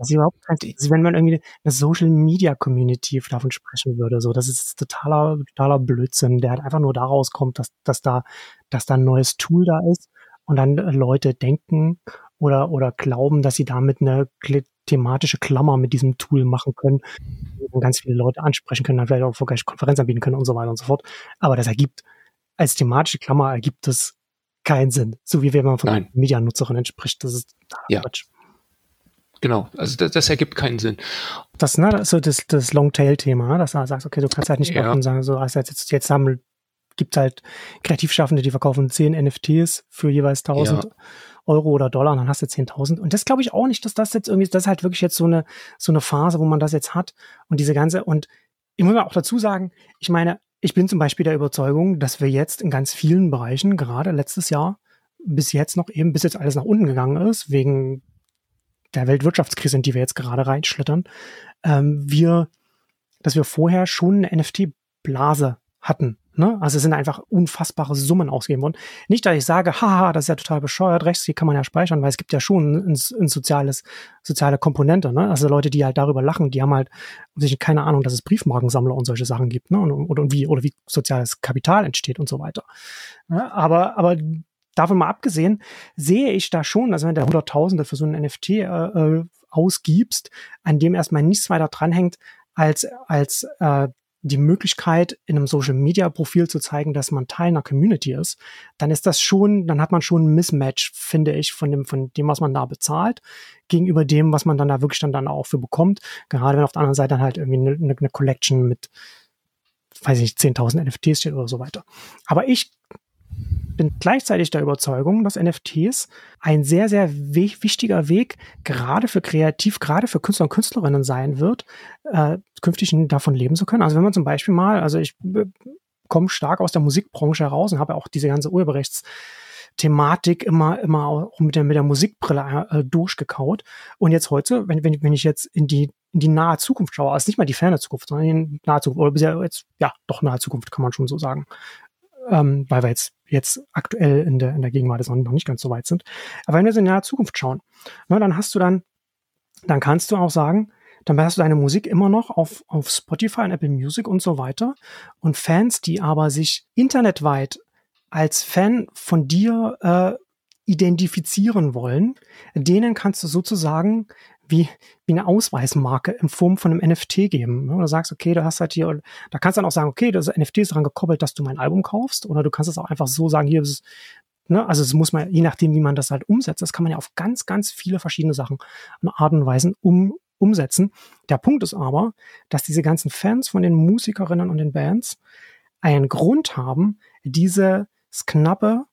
Ist überhaupt kein, also wenn man irgendwie eine Social Media Community davon sprechen würde, so, das ist totaler, totaler Blödsinn, der halt einfach nur daraus kommt, dass, dass da, dass da ein neues Tool da ist und dann Leute denken oder, oder glauben, dass sie damit eine thematische Klammer mit diesem Tool machen können, und ganz viele Leute ansprechen können, dann vielleicht auch erfolgreich Konferenz anbieten können und so weiter und so fort. Aber das ergibt, als thematische Klammer ergibt es keinen Sinn. So wie wenn man von Medianutzerinnen spricht. Das ist ja. Quatsch. Genau, also das, das, ergibt keinen Sinn. Das, ne, das ist so das, das Long-Tail-Thema, ne, dass du sagst, okay, du kannst halt nicht ja. und sagen, so, also jetzt, jetzt haben, gibt halt Kreativschaffende, die verkaufen 10 NFTs für jeweils 1000 ja. Euro oder Dollar und dann hast du 10.000. Und das glaube ich auch nicht, dass das jetzt irgendwie, das ist halt wirklich jetzt so eine, so eine Phase, wo man das jetzt hat und diese ganze, und ich muss auch dazu sagen, ich meine, ich bin zum Beispiel der Überzeugung, dass wir jetzt in ganz vielen Bereichen, gerade letztes Jahr, bis jetzt noch eben, bis jetzt alles nach unten gegangen ist, wegen der Weltwirtschaftskrise, in die wir jetzt gerade reinschlittern, ähm, wir, dass wir vorher schon eine NFT-Blase hatten. Ne? Also es sind einfach unfassbare Summen ausgegeben worden. Nicht, dass ich sage, haha, das ist ja total bescheuert, rechts, hier kann man ja speichern, weil es gibt ja schon ein, ein soziales, soziale Komponente. Ne? Also Leute, die halt darüber lachen, die haben halt sich keine Ahnung, dass es Briefmarkensammler und solche Sachen gibt, ne? Und, und, und wie, oder wie soziales Kapital entsteht und so weiter. Ja, aber, aber davon mal abgesehen, sehe ich da schon, also wenn der Hunderttausende für so ein NFT äh, äh, ausgibst, an dem erstmal nichts weiter dranhängt, als, als äh, die Möglichkeit, in einem Social Media Profil zu zeigen, dass man Teil einer Community ist, dann ist das schon, dann hat man schon ein Mismatch, finde ich, von dem, von dem, was man da bezahlt, gegenüber dem, was man dann da wirklich dann, dann auch für bekommt. Gerade wenn auf der anderen Seite dann halt irgendwie eine, eine Collection mit, weiß ich nicht, 10.000 NFTs steht oder so weiter. Aber ich bin gleichzeitig der Überzeugung, dass NFTs ein sehr, sehr wichtiger Weg gerade für Kreativ, gerade für Künstler und Künstlerinnen sein wird, äh, künftig davon leben zu können. Also wenn man zum Beispiel mal, also ich äh, komme stark aus der Musikbranche heraus und habe auch diese ganze Urheberrechts Thematik immer, immer auch mit der, mit der Musikbrille äh, durchgekaut. Und jetzt heute, wenn, wenn, wenn ich jetzt in die, in die nahe Zukunft schaue, also nicht mal die ferne Zukunft, sondern in die nahe Zukunft, oder bisher jetzt, ja, doch nahe Zukunft kann man schon so sagen, ähm, weil wir jetzt, jetzt aktuell in der, in der Gegenwart noch nicht ganz so weit sind. Aber wenn wir so in der Zukunft schauen, ne, dann hast du dann, dann kannst du auch sagen, dann hast du deine Musik immer noch auf, auf Spotify und Apple Music und so weiter. Und Fans, die aber sich internetweit als Fan von dir äh, identifizieren wollen, denen kannst du sozusagen wie, wie eine Ausweismarke in Form von einem NFT geben. Ne? Du sagst, okay, du hast halt hier, da kannst du dann auch sagen, okay, das NFT ist daran gekoppelt, dass du mein Album kaufst. Oder du kannst es auch einfach so sagen, hier ist ne, also es muss man, je nachdem, wie man das halt umsetzt, das kann man ja auf ganz, ganz viele verschiedene Sachen und Arten und Weisen um, umsetzen. Der Punkt ist aber, dass diese ganzen Fans von den Musikerinnen und den Bands einen Grund haben, dieses knappe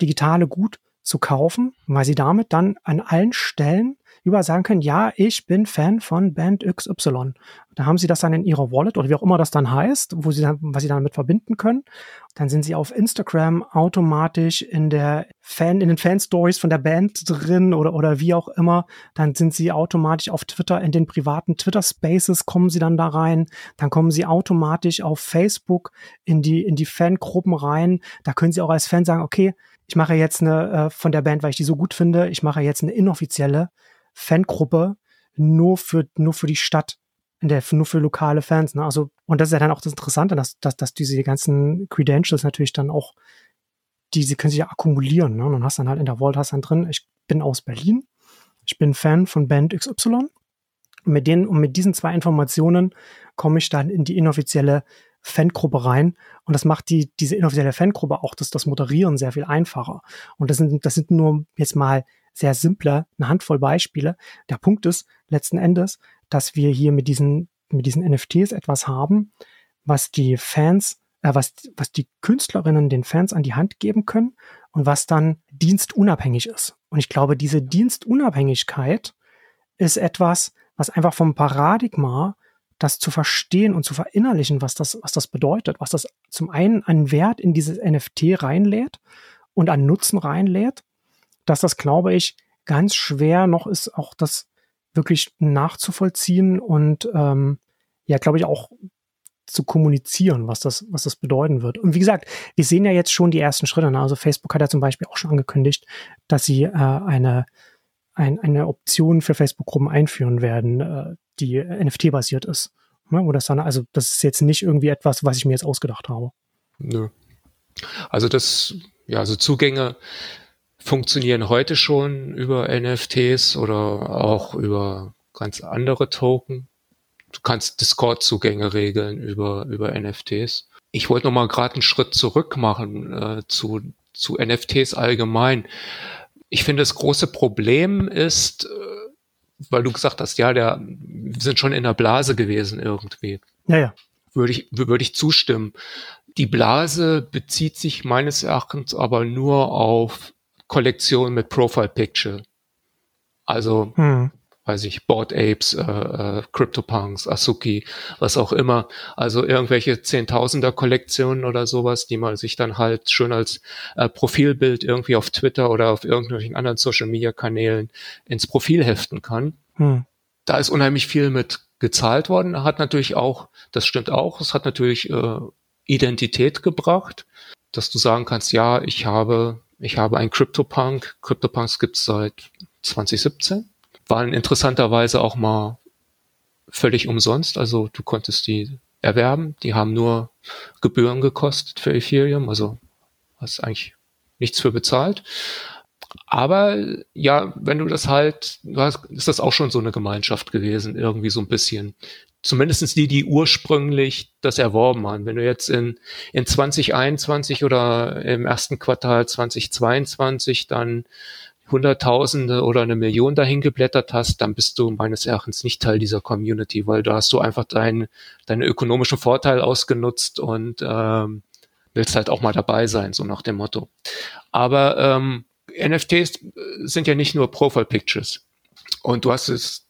digitale Gut zu kaufen, weil sie damit dann an allen Stellen überall sagen können, ja, ich bin Fan von Band XY. Da haben sie das dann in ihrer Wallet oder wie auch immer das dann heißt, wo sie dann, was sie damit verbinden können. Dann sind sie auf Instagram automatisch in der Fan, in den Fan-Stories von der Band drin oder, oder wie auch immer. Dann sind sie automatisch auf Twitter in den privaten Twitter-Spaces kommen sie dann da rein. Dann kommen sie automatisch auf Facebook in die, in die Fangruppen rein. Da können sie auch als Fan sagen, okay, ich mache jetzt eine äh, von der Band, weil ich die so gut finde, ich mache jetzt eine inoffizielle Fangruppe nur für, nur für die Stadt, der, nur für lokale Fans. Ne? Also, und das ist ja dann auch das Interessante, dass, dass, dass diese ganzen Credentials natürlich dann auch, diese können sich ja akkumulieren. Ne? Und dann hast dann halt in der Vault hast dann drin, ich bin aus Berlin, ich bin Fan von Band XY. Und mit denen, und mit diesen zwei Informationen komme ich dann in die inoffizielle Fangruppe rein. Und das macht die, diese inoffizielle Fangruppe auch das, das Moderieren sehr viel einfacher. Und das sind, das sind nur jetzt mal sehr simple, eine Handvoll Beispiele. Der Punkt ist letzten Endes, dass wir hier mit diesen, mit diesen NFTs etwas haben, was die Fans, äh, was, was die Künstlerinnen den Fans an die Hand geben können und was dann dienstunabhängig ist. Und ich glaube, diese Dienstunabhängigkeit ist etwas, was einfach vom Paradigma das zu verstehen und zu verinnerlichen, was das, was das bedeutet, was das zum einen an Wert in dieses NFT reinlädt und an Nutzen reinlädt dass das, glaube ich, ganz schwer noch ist, auch das wirklich nachzuvollziehen und ähm, ja, glaube ich, auch zu kommunizieren, was das, was das bedeuten wird. Und wie gesagt, wir sehen ja jetzt schon die ersten Schritte. Ne? Also Facebook hat ja zum Beispiel auch schon angekündigt, dass sie äh, eine, ein, eine Option für Facebook-Gruppen einführen werden, äh, die NFT-basiert ist. Ne? Das dann, also das ist jetzt nicht irgendwie etwas, was ich mir jetzt ausgedacht habe. Nö. Also das, ja, also Zugänge funktionieren heute schon über NFTs oder auch über ganz andere Token. Du kannst Discord-Zugänge regeln über, über NFTs. Ich wollte noch mal gerade einen Schritt zurück machen äh, zu, zu NFTs allgemein. Ich finde, das große Problem ist, äh, weil du gesagt hast, ja, der, wir sind schon in der Blase gewesen irgendwie. Ja, ja. Würde ich, würde ich zustimmen. Die Blase bezieht sich meines Erachtens aber nur auf Kollektion mit Profile Picture. Also, hm. weiß ich, Board Apes, äh, äh, CryptoPunks, Asuki, was auch immer. Also irgendwelche Zehntausender Kollektionen oder sowas, die man sich dann halt schön als äh, Profilbild irgendwie auf Twitter oder auf irgendwelchen anderen Social Media Kanälen ins Profil heften kann. Hm. Da ist unheimlich viel mit gezahlt worden. Hat natürlich auch, das stimmt auch, es hat natürlich äh, Identität gebracht, dass du sagen kannst, ja, ich habe, ich habe ein CryptoPunk. CryptoPunks gibt es seit 2017. Waren interessanterweise auch mal völlig umsonst. Also du konntest die erwerben. Die haben nur Gebühren gekostet für Ethereum. Also hast eigentlich nichts für bezahlt. Aber ja, wenn du das halt, du hast, ist das auch schon so eine Gemeinschaft gewesen, irgendwie so ein bisschen. Zumindestens die, die ursprünglich das erworben haben. Wenn du jetzt in, in 2021 oder im ersten Quartal 2022 dann Hunderttausende oder eine Million dahin geblättert hast, dann bist du meines Erachtens nicht Teil dieser Community, weil da hast du einfach deinen deinen ökonomischen Vorteil ausgenutzt und ähm, willst halt auch mal dabei sein, so nach dem Motto. Aber ähm, NFTs sind ja nicht nur Profile Pictures. Und du hast es,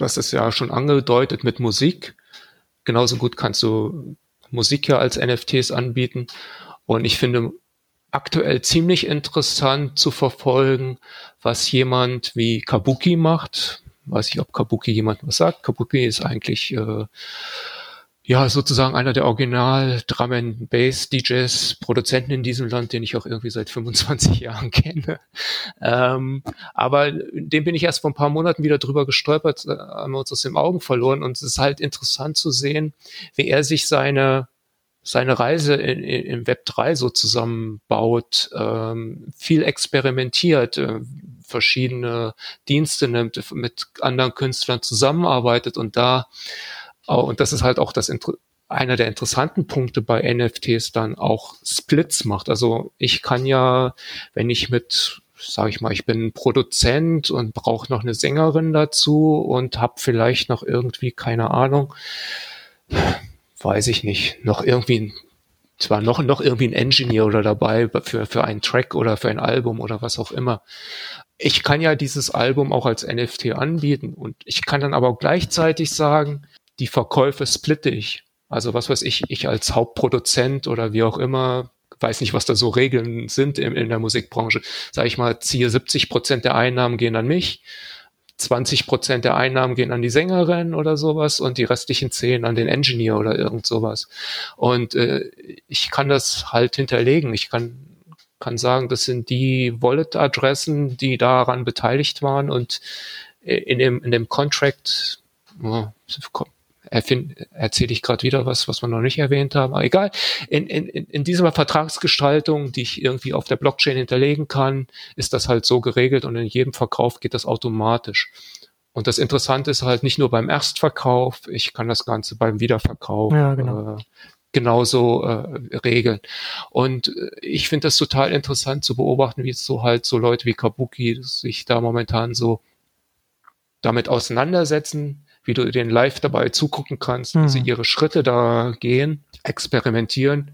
hast es ja schon angedeutet mit Musik. Genauso gut kannst du Musik ja als NFTs anbieten. Und ich finde aktuell ziemlich interessant zu verfolgen, was jemand wie Kabuki macht. Weiß ich, ob Kabuki jemand was sagt. Kabuki ist eigentlich äh, ja, sozusagen einer der Original Drum and Bass DJs, Produzenten in diesem Land, den ich auch irgendwie seit 25 [laughs] Jahren kenne. Ähm, aber dem bin ich erst vor ein paar Monaten wieder drüber gestolpert, äh, haben wir uns aus den Augen verloren und es ist halt interessant zu sehen, wie er sich seine seine Reise in, in, im Web 3 so zusammenbaut, ähm, viel experimentiert, äh, verschiedene Dienste nimmt, mit anderen Künstlern zusammenarbeitet und da und das ist halt auch das einer der interessanten Punkte bei NFTs dann auch Splits macht. Also ich kann ja, wenn ich mit sage ich mal, ich bin Produzent und brauche noch eine Sängerin dazu und habe vielleicht noch irgendwie, keine Ahnung, weiß ich nicht, noch irgendwie, zwar noch, noch irgendwie ein Engineer oder dabei für, für einen Track oder für ein Album oder was auch immer. Ich kann ja dieses Album auch als NFT anbieten und ich kann dann aber gleichzeitig sagen, die Verkäufe splitte ich. Also was weiß ich, ich als Hauptproduzent oder wie auch immer, weiß nicht, was da so Regeln sind in, in der Musikbranche, sage ich mal, ziehe 70 Prozent der Einnahmen gehen an mich, 20 Prozent der Einnahmen gehen an die Sängerin oder sowas und die restlichen 10 an den Engineer oder irgend sowas. Und äh, ich kann das halt hinterlegen. Ich kann kann sagen, das sind die Wallet-Adressen, die daran beteiligt waren und in dem, in dem Contract, erzähle ich gerade wieder was, was wir noch nicht erwähnt haben. Aber egal. In, in, in dieser Vertragsgestaltung, die ich irgendwie auf der Blockchain hinterlegen kann, ist das halt so geregelt und in jedem Verkauf geht das automatisch. Und das Interessante ist halt nicht nur beim Erstverkauf, ich kann das Ganze beim Wiederverkauf ja, genau. äh, genauso äh, regeln. Und äh, ich finde das total interessant zu beobachten, wie so halt so Leute wie Kabuki sich da momentan so damit auseinandersetzen, wie du den live dabei zugucken kannst, wie sie mhm. ihre Schritte da gehen, experimentieren.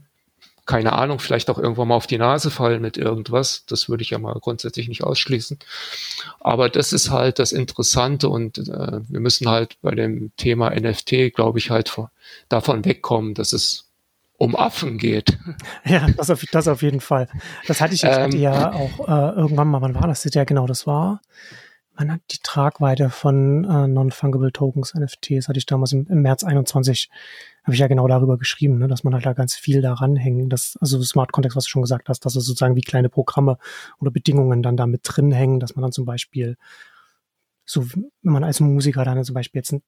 Keine Ahnung, vielleicht auch irgendwann mal auf die Nase fallen mit irgendwas. Das würde ich ja mal grundsätzlich nicht ausschließen. Aber das ist halt das Interessante und äh, wir müssen halt bei dem Thema NFT, glaube ich, halt vor, davon wegkommen, dass es um Affen geht. [laughs] Ja, das auf, das auf jeden Fall. Das hatte ich, ich hatte ähm, ja auch äh, irgendwann mal, wann war das? Ja, genau, das war man hat die Tragweite von äh, Non-Fungible Tokens, NFTs, hatte ich damals im, im März 21, habe ich ja genau darüber geschrieben, ne, dass man halt da ganz viel daran hängen, dass, also Smart Context, was du schon gesagt hast, dass es sozusagen wie kleine Programme oder Bedingungen dann da mit drin hängen, dass man dann zum Beispiel, so, wenn man als Musiker dann zum Beispiel jetzt ein,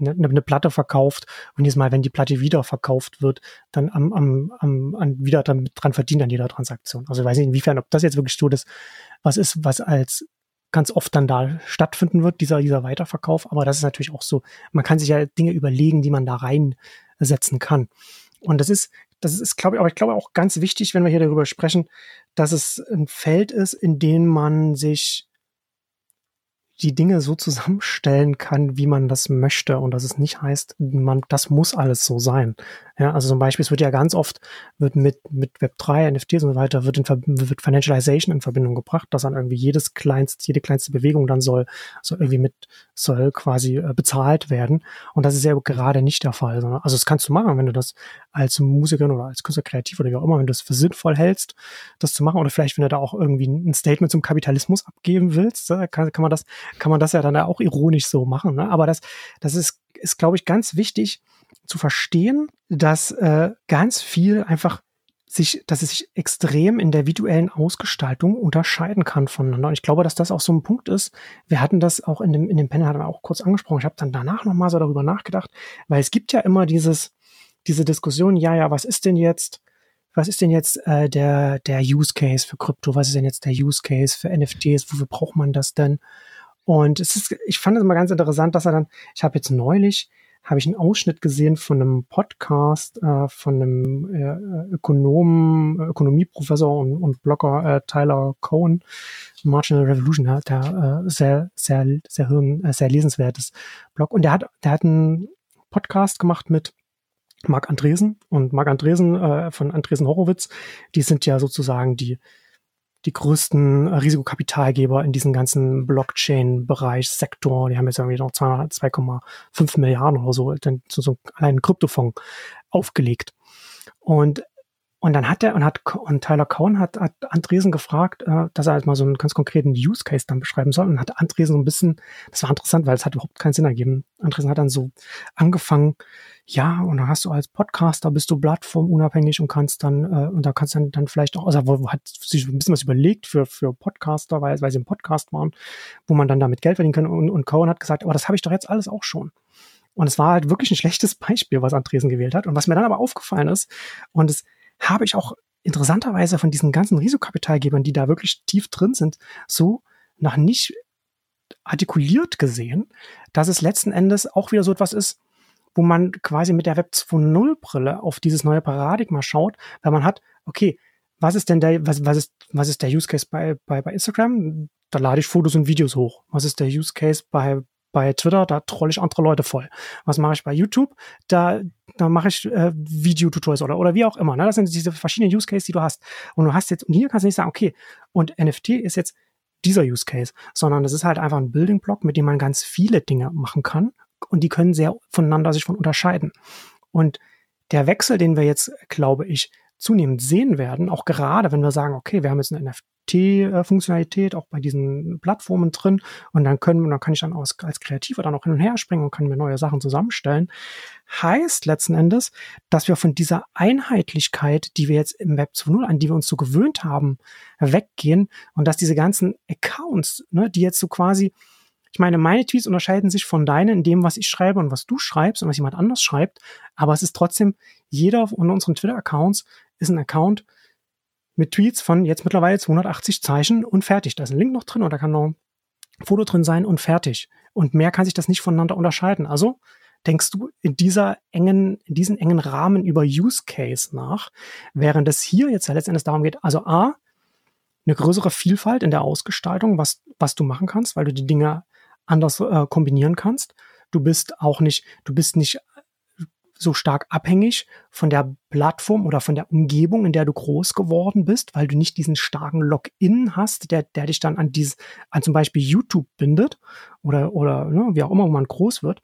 eine, eine Platte verkauft und jedes Mal, wenn die Platte wieder verkauft wird, dann am, am, am an, wieder dran verdient an jeder Transaktion. Also ich weiß nicht, inwiefern, ob das jetzt wirklich so das, was ist, was als ganz oft dann da stattfinden wird, dieser, dieser Weiterverkauf. Aber das ist natürlich auch so, man kann sich ja Dinge überlegen, die man da reinsetzen kann. Und das ist, das ist, glaube ich, aber ich glaube auch ganz wichtig, wenn wir hier darüber sprechen, dass es ein Feld ist, in dem man sich die Dinge so zusammenstellen kann, wie man das möchte und dass es nicht heißt, man, das muss alles so sein. Ja, also zum Beispiel, es wird ja ganz oft wird mit, mit Web3, NFTs und so weiter, wird, in, wird Financialization in Verbindung gebracht, dass dann irgendwie jedes kleinste, jede kleinste Bewegung dann soll, soll irgendwie mit, soll quasi äh, bezahlt werden. Und das ist ja gerade nicht der Fall. Also das kannst du machen, wenn du das als Musikerin oder als Künstler kreativ oder wie auch immer, wenn du das für sinnvoll hältst, das zu machen. Oder vielleicht, wenn du da auch irgendwie ein Statement zum Kapitalismus abgeben willst, kann, kann man das, kann man das ja dann auch ironisch so machen. Ne? Aber das, das ist, ist glaube ich, ganz wichtig, zu verstehen, dass äh, ganz viel einfach sich, dass es sich extrem in der visuellen Ausgestaltung unterscheiden kann voneinander. Und ich glaube, dass das auch so ein Punkt ist. Wir hatten das auch in dem, in dem Panel hatten wir auch kurz angesprochen. Ich habe dann danach nochmal so darüber nachgedacht, weil es gibt ja immer dieses, diese Diskussion, ja, ja, was ist denn jetzt, was ist denn jetzt äh, der, der Use Case für Krypto? Was ist denn jetzt der Use Case für NFTs? Wofür braucht man das denn? Und es ist, ich fand es immer ganz interessant, dass er dann, ich habe jetzt neulich habe ich einen Ausschnitt gesehen von einem Podcast äh, von einem äh, Ökonomen, Ökonomieprofessor und, und Blogger äh, Tyler Cohen, Marginal Revolution, der, der äh, sehr, sehr, sehr, hirn, äh, sehr lesenswertes Blog. Und der hat, der hat einen Podcast gemacht mit Marc Andresen und Marc Andresen äh, von Andresen Horowitz, die sind ja sozusagen die die größten äh, Risikokapitalgeber in diesem ganzen Blockchain-Bereich, Sektor. Die haben jetzt irgendwie noch 2,5 Milliarden oder so, so, einen Kryptofonds aufgelegt. Und und dann hat er und hat und Tyler Cohen hat, hat Andresen gefragt, äh, dass er halt mal so einen ganz konkreten Use Case dann beschreiben soll. Und hat Andresen so ein bisschen, das war interessant, weil es hat überhaupt keinen Sinn ergeben. Andresen hat dann so angefangen, ja, und dann hast du als Podcaster bist du plattformunabhängig und kannst dann, äh, und da kannst dann, dann vielleicht auch, also hat sich ein bisschen was überlegt für, für Podcaster, weil, weil sie im Podcast waren, wo man dann damit Geld verdienen kann. Und, und Cohen hat gesagt, aber das habe ich doch jetzt alles auch schon. Und es war halt wirklich ein schlechtes Beispiel, was Andresen gewählt hat. Und was mir dann aber aufgefallen ist, und es habe ich auch interessanterweise von diesen ganzen Risikokapitalgebern, die da wirklich tief drin sind, so noch nicht artikuliert gesehen, dass es letzten Endes auch wieder so etwas ist, wo man quasi mit der Web 2.0 Brille auf dieses neue Paradigma schaut, weil man hat, okay, was ist denn der, was, was ist, was ist der Use Case bei, bei, bei Instagram? Da lade ich Fotos und Videos hoch. Was ist der Use Case bei, bei Twitter, da troll ich andere Leute voll. Was mache ich bei YouTube? Da, da mache ich äh, Videotutorials oder, oder wie auch immer. Ne? Das sind diese verschiedenen Use Cases, die du hast. Und du hast jetzt, und hier kannst du nicht sagen, okay, und NFT ist jetzt dieser Use Case, sondern das ist halt einfach ein Building Block, mit dem man ganz viele Dinge machen kann und die können sehr voneinander sich von unterscheiden. Und der Wechsel, den wir jetzt, glaube ich, zunehmend sehen werden, auch gerade wenn wir sagen, okay, wir haben jetzt eine NFT NFT-Funktionalität auch bei diesen Plattformen drin. Und dann können, dann kann ich dann als, als Kreativer dann auch hin und her springen und kann mir neue Sachen zusammenstellen. Heißt letzten Endes, dass wir von dieser Einheitlichkeit, die wir jetzt im Web 2.0, an die wir uns so gewöhnt haben, weggehen und dass diese ganzen Accounts, ne, die jetzt so quasi ich meine, meine Tweets unterscheiden sich von deinen in dem, was ich schreibe und was du schreibst und was jemand anders schreibt. Aber es ist trotzdem, jeder von unseren Twitter-Accounts ist ein Account, mit Tweets von jetzt mittlerweile 280 Zeichen und fertig. Da ist ein Link noch drin und da kann noch ein Foto drin sein und fertig. Und mehr kann sich das nicht voneinander unterscheiden. Also denkst du in dieser engen, in diesen engen Rahmen über Use Case nach, während es hier jetzt ja letztendlich darum geht, also A, eine größere Vielfalt in der Ausgestaltung, was, was du machen kannst, weil du die Dinge anders äh, kombinieren kannst. Du bist auch nicht, du bist nicht so stark abhängig von der Plattform oder von der Umgebung, in der du groß geworden bist, weil du nicht diesen starken Login hast, der, der dich dann an dieses, an zum Beispiel YouTube bindet oder, oder ne, wie auch immer man groß wird.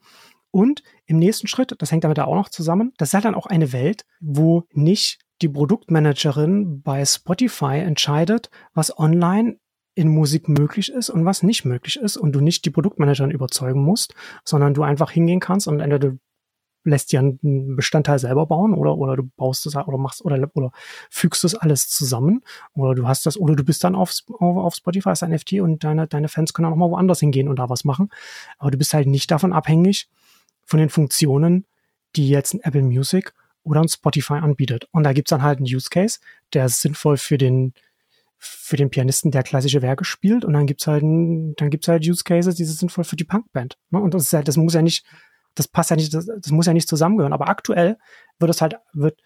Und im nächsten Schritt, das hängt damit auch noch zusammen, das ist halt dann auch eine Welt, wo nicht die Produktmanagerin bei Spotify entscheidet, was online in Musik möglich ist und was nicht möglich ist und du nicht die Produktmanagerin überzeugen musst, sondern du einfach hingehen kannst und entweder du lässt dir einen Bestandteil selber bauen oder, oder du baust es oder machst oder, oder fügst das alles zusammen oder du hast das oder du bist dann auf, auf, auf Spotify als NFT und deine, deine Fans können auch mal woanders hingehen und da was machen. Aber du bist halt nicht davon abhängig von den Funktionen, die jetzt ein Apple Music oder ein Spotify anbietet. Und da gibt's dann halt einen Use Case, der ist sinnvoll für den, für den Pianisten, der klassische Werke spielt. Und dann gibt's halt, dann gibt's halt Use Cases, die sind sinnvoll für die Punkband. Ne? Und das ist halt, das muss ja nicht, das passt ja nicht, das, das muss ja nicht zusammengehören. Aber aktuell wird es halt, wird,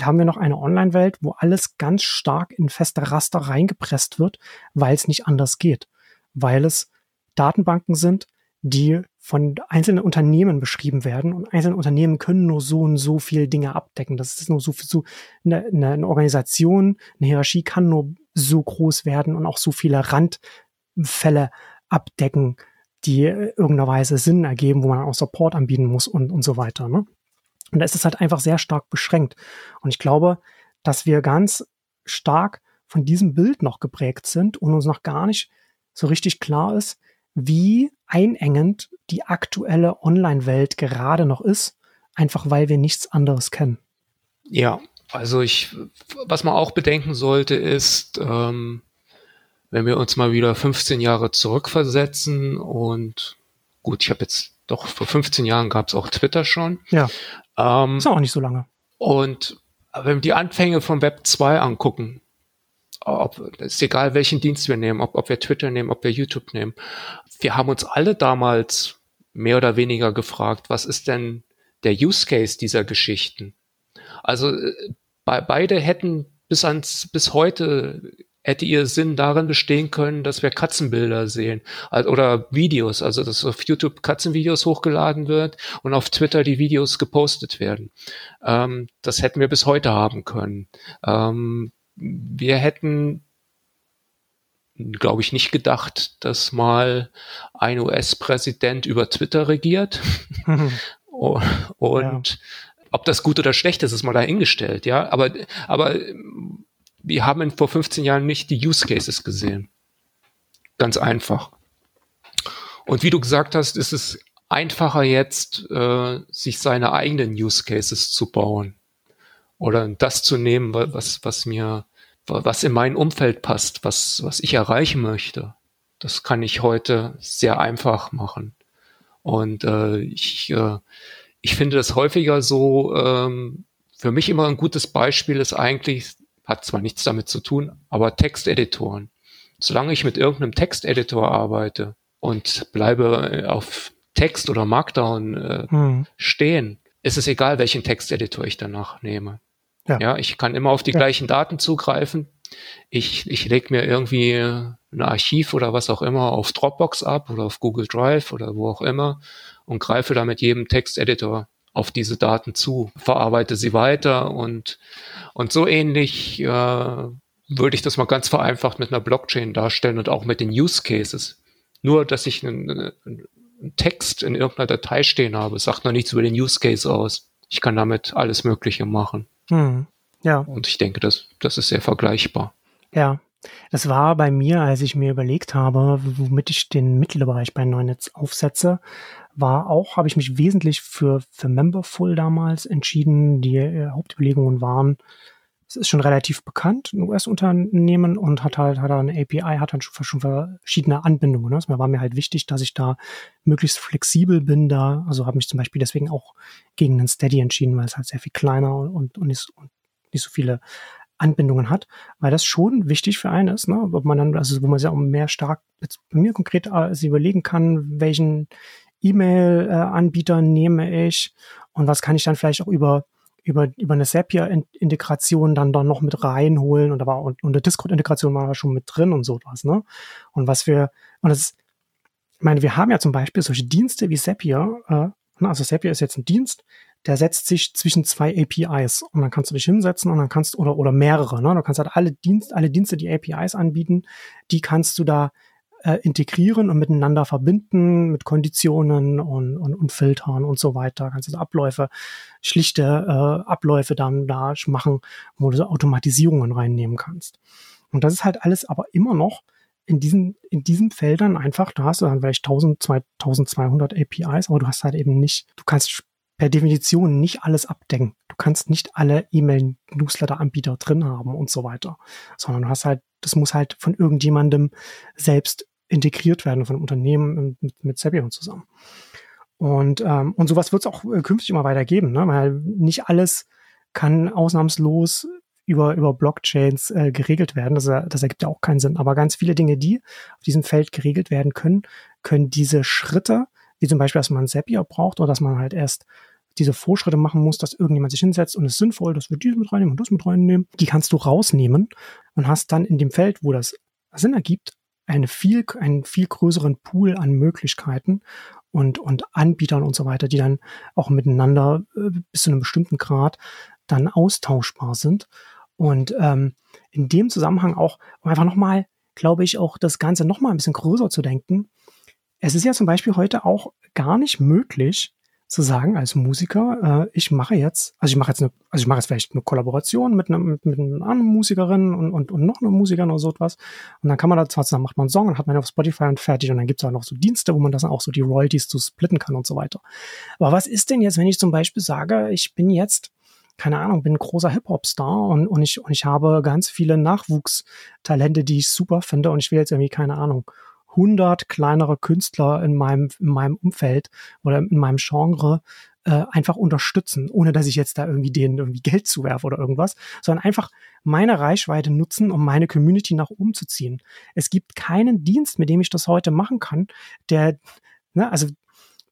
haben wir noch eine Online-Welt, wo alles ganz stark in feste Raster reingepresst wird, weil es nicht anders geht. Weil es Datenbanken sind, die von einzelnen Unternehmen beschrieben werden und einzelne Unternehmen können nur so und so viel Dinge abdecken. Das ist nur so, so eine, eine Organisation, eine Hierarchie kann nur so groß werden und auch so viele Randfälle abdecken, die irgendeiner Weise Sinn ergeben, wo man auch Support anbieten muss und, und so weiter. Ne? Und da ist es halt einfach sehr stark beschränkt. Und ich glaube, dass wir ganz stark von diesem Bild noch geprägt sind und uns noch gar nicht so richtig klar ist, wie einengend die aktuelle Online-Welt gerade noch ist, einfach weil wir nichts anderes kennen. Ja, also ich, was man auch bedenken sollte, ist, ähm, wenn wir uns mal wieder 15 Jahre zurückversetzen und gut, ich habe jetzt doch vor 15 Jahren gab es auch Twitter schon. Ja. Ähm, ist auch nicht so lange. Und wenn wir die Anfänge von Web 2 angucken, ob, ist egal, welchen Dienst wir nehmen, ob, ob wir Twitter nehmen, ob wir YouTube nehmen. Wir haben uns alle damals mehr oder weniger gefragt, was ist denn der Use Case dieser Geschichten? Also äh, be beide hätten bis ans bis heute hätte ihr Sinn darin bestehen können, dass wir Katzenbilder sehen oder Videos, also dass auf YouTube Katzenvideos hochgeladen wird und auf Twitter die Videos gepostet werden. Ähm, das hätten wir bis heute haben können. Ähm, wir hätten, glaube ich, nicht gedacht, dass mal ein US-Präsident über Twitter regiert. [laughs] und ja. ob das gut oder schlecht ist, ist mal dahingestellt, ja. Aber, aber wir haben vor 15 Jahren nicht die Use Cases gesehen. Ganz einfach. Und wie du gesagt hast, ist es einfacher jetzt, äh, sich seine eigenen Use Cases zu bauen oder das zu nehmen, was, was mir, was in mein Umfeld passt, was, was ich erreichen möchte. Das kann ich heute sehr einfach machen. Und äh, ich, äh, ich finde das häufiger so, ähm, für mich immer ein gutes Beispiel ist eigentlich, hat zwar nichts damit zu tun, aber Texteditoren. Solange ich mit irgendeinem Texteditor arbeite und bleibe auf Text oder Markdown äh, hm. stehen, ist es egal, welchen Texteditor ich danach nehme. Ja. ja, ich kann immer auf die ja. gleichen Daten zugreifen. Ich, ich lege mir irgendwie ein Archiv oder was auch immer auf Dropbox ab oder auf Google Drive oder wo auch immer und greife da mit jedem Texteditor auf diese Daten zu, verarbeite sie weiter und, und so ähnlich äh, würde ich das mal ganz vereinfacht mit einer Blockchain darstellen und auch mit den Use Cases. Nur, dass ich einen, einen Text in irgendeiner Datei stehen habe, sagt noch nichts über den Use Case aus. Ich kann damit alles Mögliche machen. Hm. Ja. Und ich denke, das, das ist sehr vergleichbar. Ja. Das war bei mir, als ich mir überlegt habe, womit ich den Mittelbereich bei Neunetz aufsetze, war auch, habe ich mich wesentlich für, für Memberful damals entschieden. Die äh, Hauptüberlegungen waren, es ist schon relativ bekannt, ein US-Unternehmen und hat halt hat eine API, hat dann schon, schon verschiedene Anbindungen. Ne? Es war mir halt wichtig, dass ich da möglichst flexibel bin da. Also habe mich zum Beispiel deswegen auch gegen einen Steady entschieden, weil es halt sehr viel kleiner und, und, nicht, und nicht so viele Anbindungen hat, weil das schon wichtig für einen ist, ne? Ob man dann, also wo man sich auch mehr stark jetzt bei mir konkret sie überlegen kann, welchen E-Mail-Anbieter nehme ich und was kann ich dann vielleicht auch über über, über eine Zapier-Integration dann da noch mit reinholen und da war und, und eine Discord-Integration war schon mit drin und sowas, ne? Und was wir, und das ist, ich meine, wir haben ja zum Beispiel solche Dienste wie Zapier, äh, ne? also Zapier ist jetzt ein Dienst, der setzt sich zwischen zwei APIs und dann kannst du dich hinsetzen und dann kannst oder oder mehrere, ne? Du kannst halt alle Dienste, alle Dienste, die APIs anbieten, die kannst du da äh, integrieren und miteinander verbinden mit Konditionen und, und, und Filtern und so weiter. Kannst du Abläufe, schlichte äh, Abläufe dann da machen, wo du so Automatisierungen reinnehmen kannst. Und das ist halt alles aber immer noch in diesen, in diesen Feldern einfach, da hast du dann vielleicht 1000, 2200 APIs, aber du hast halt eben nicht, du kannst per Definition nicht alles abdecken. Du kannst nicht alle E-Mail-Newsletter-Anbieter drin haben und so weiter, sondern du hast halt, das muss halt von irgendjemandem selbst integriert werden von Unternehmen mit, mit Zapier zusammen. Und, ähm, und sowas wird es auch äh, künftig immer weiter geben, ne? weil nicht alles kann ausnahmslos über, über Blockchains äh, geregelt werden. Das, das ergibt ja auch keinen Sinn. Aber ganz viele Dinge, die auf diesem Feld geregelt werden können, können diese Schritte, wie zum Beispiel, dass man Zapier braucht oder dass man halt erst diese Vorschritte machen muss, dass irgendjemand sich hinsetzt und es ist sinnvoll, dass wir dies mit reinnehmen und das mit reinnehmen, die kannst du rausnehmen und hast dann in dem Feld, wo das Sinn ergibt, eine viel, einen viel größeren Pool an Möglichkeiten und, und Anbietern und so weiter, die dann auch miteinander äh, bis zu einem bestimmten Grad dann austauschbar sind. Und ähm, in dem Zusammenhang auch, um einfach nochmal, glaube ich, auch das Ganze nochmal ein bisschen größer zu denken. Es ist ja zum Beispiel heute auch gar nicht möglich, zu sagen als Musiker, äh, ich mache jetzt, also ich mache jetzt eine, also ich mache jetzt vielleicht eine Kollaboration mit einer, mit, mit einer anderen Musikerin und, und, und noch einer Musikerin oder so etwas. Und dann kann man da zwar zusammen macht man einen Song und hat man auf Spotify und fertig und dann gibt es auch noch so Dienste, wo man das auch so die Royalties zu splitten kann und so weiter. Aber was ist denn jetzt, wenn ich zum Beispiel sage, ich bin jetzt keine Ahnung, bin ein großer Hip-Hop-Star und, und, ich, und ich habe ganz viele Nachwuchstalente, die ich super finde und ich will jetzt irgendwie, keine Ahnung, 100 kleinere Künstler in meinem, in meinem Umfeld oder in meinem Genre äh, einfach unterstützen, ohne dass ich jetzt da irgendwie denen irgendwie Geld zuwerfe oder irgendwas, sondern einfach meine Reichweite nutzen, um meine Community nach oben zu ziehen. Es gibt keinen Dienst, mit dem ich das heute machen kann, der, ne, also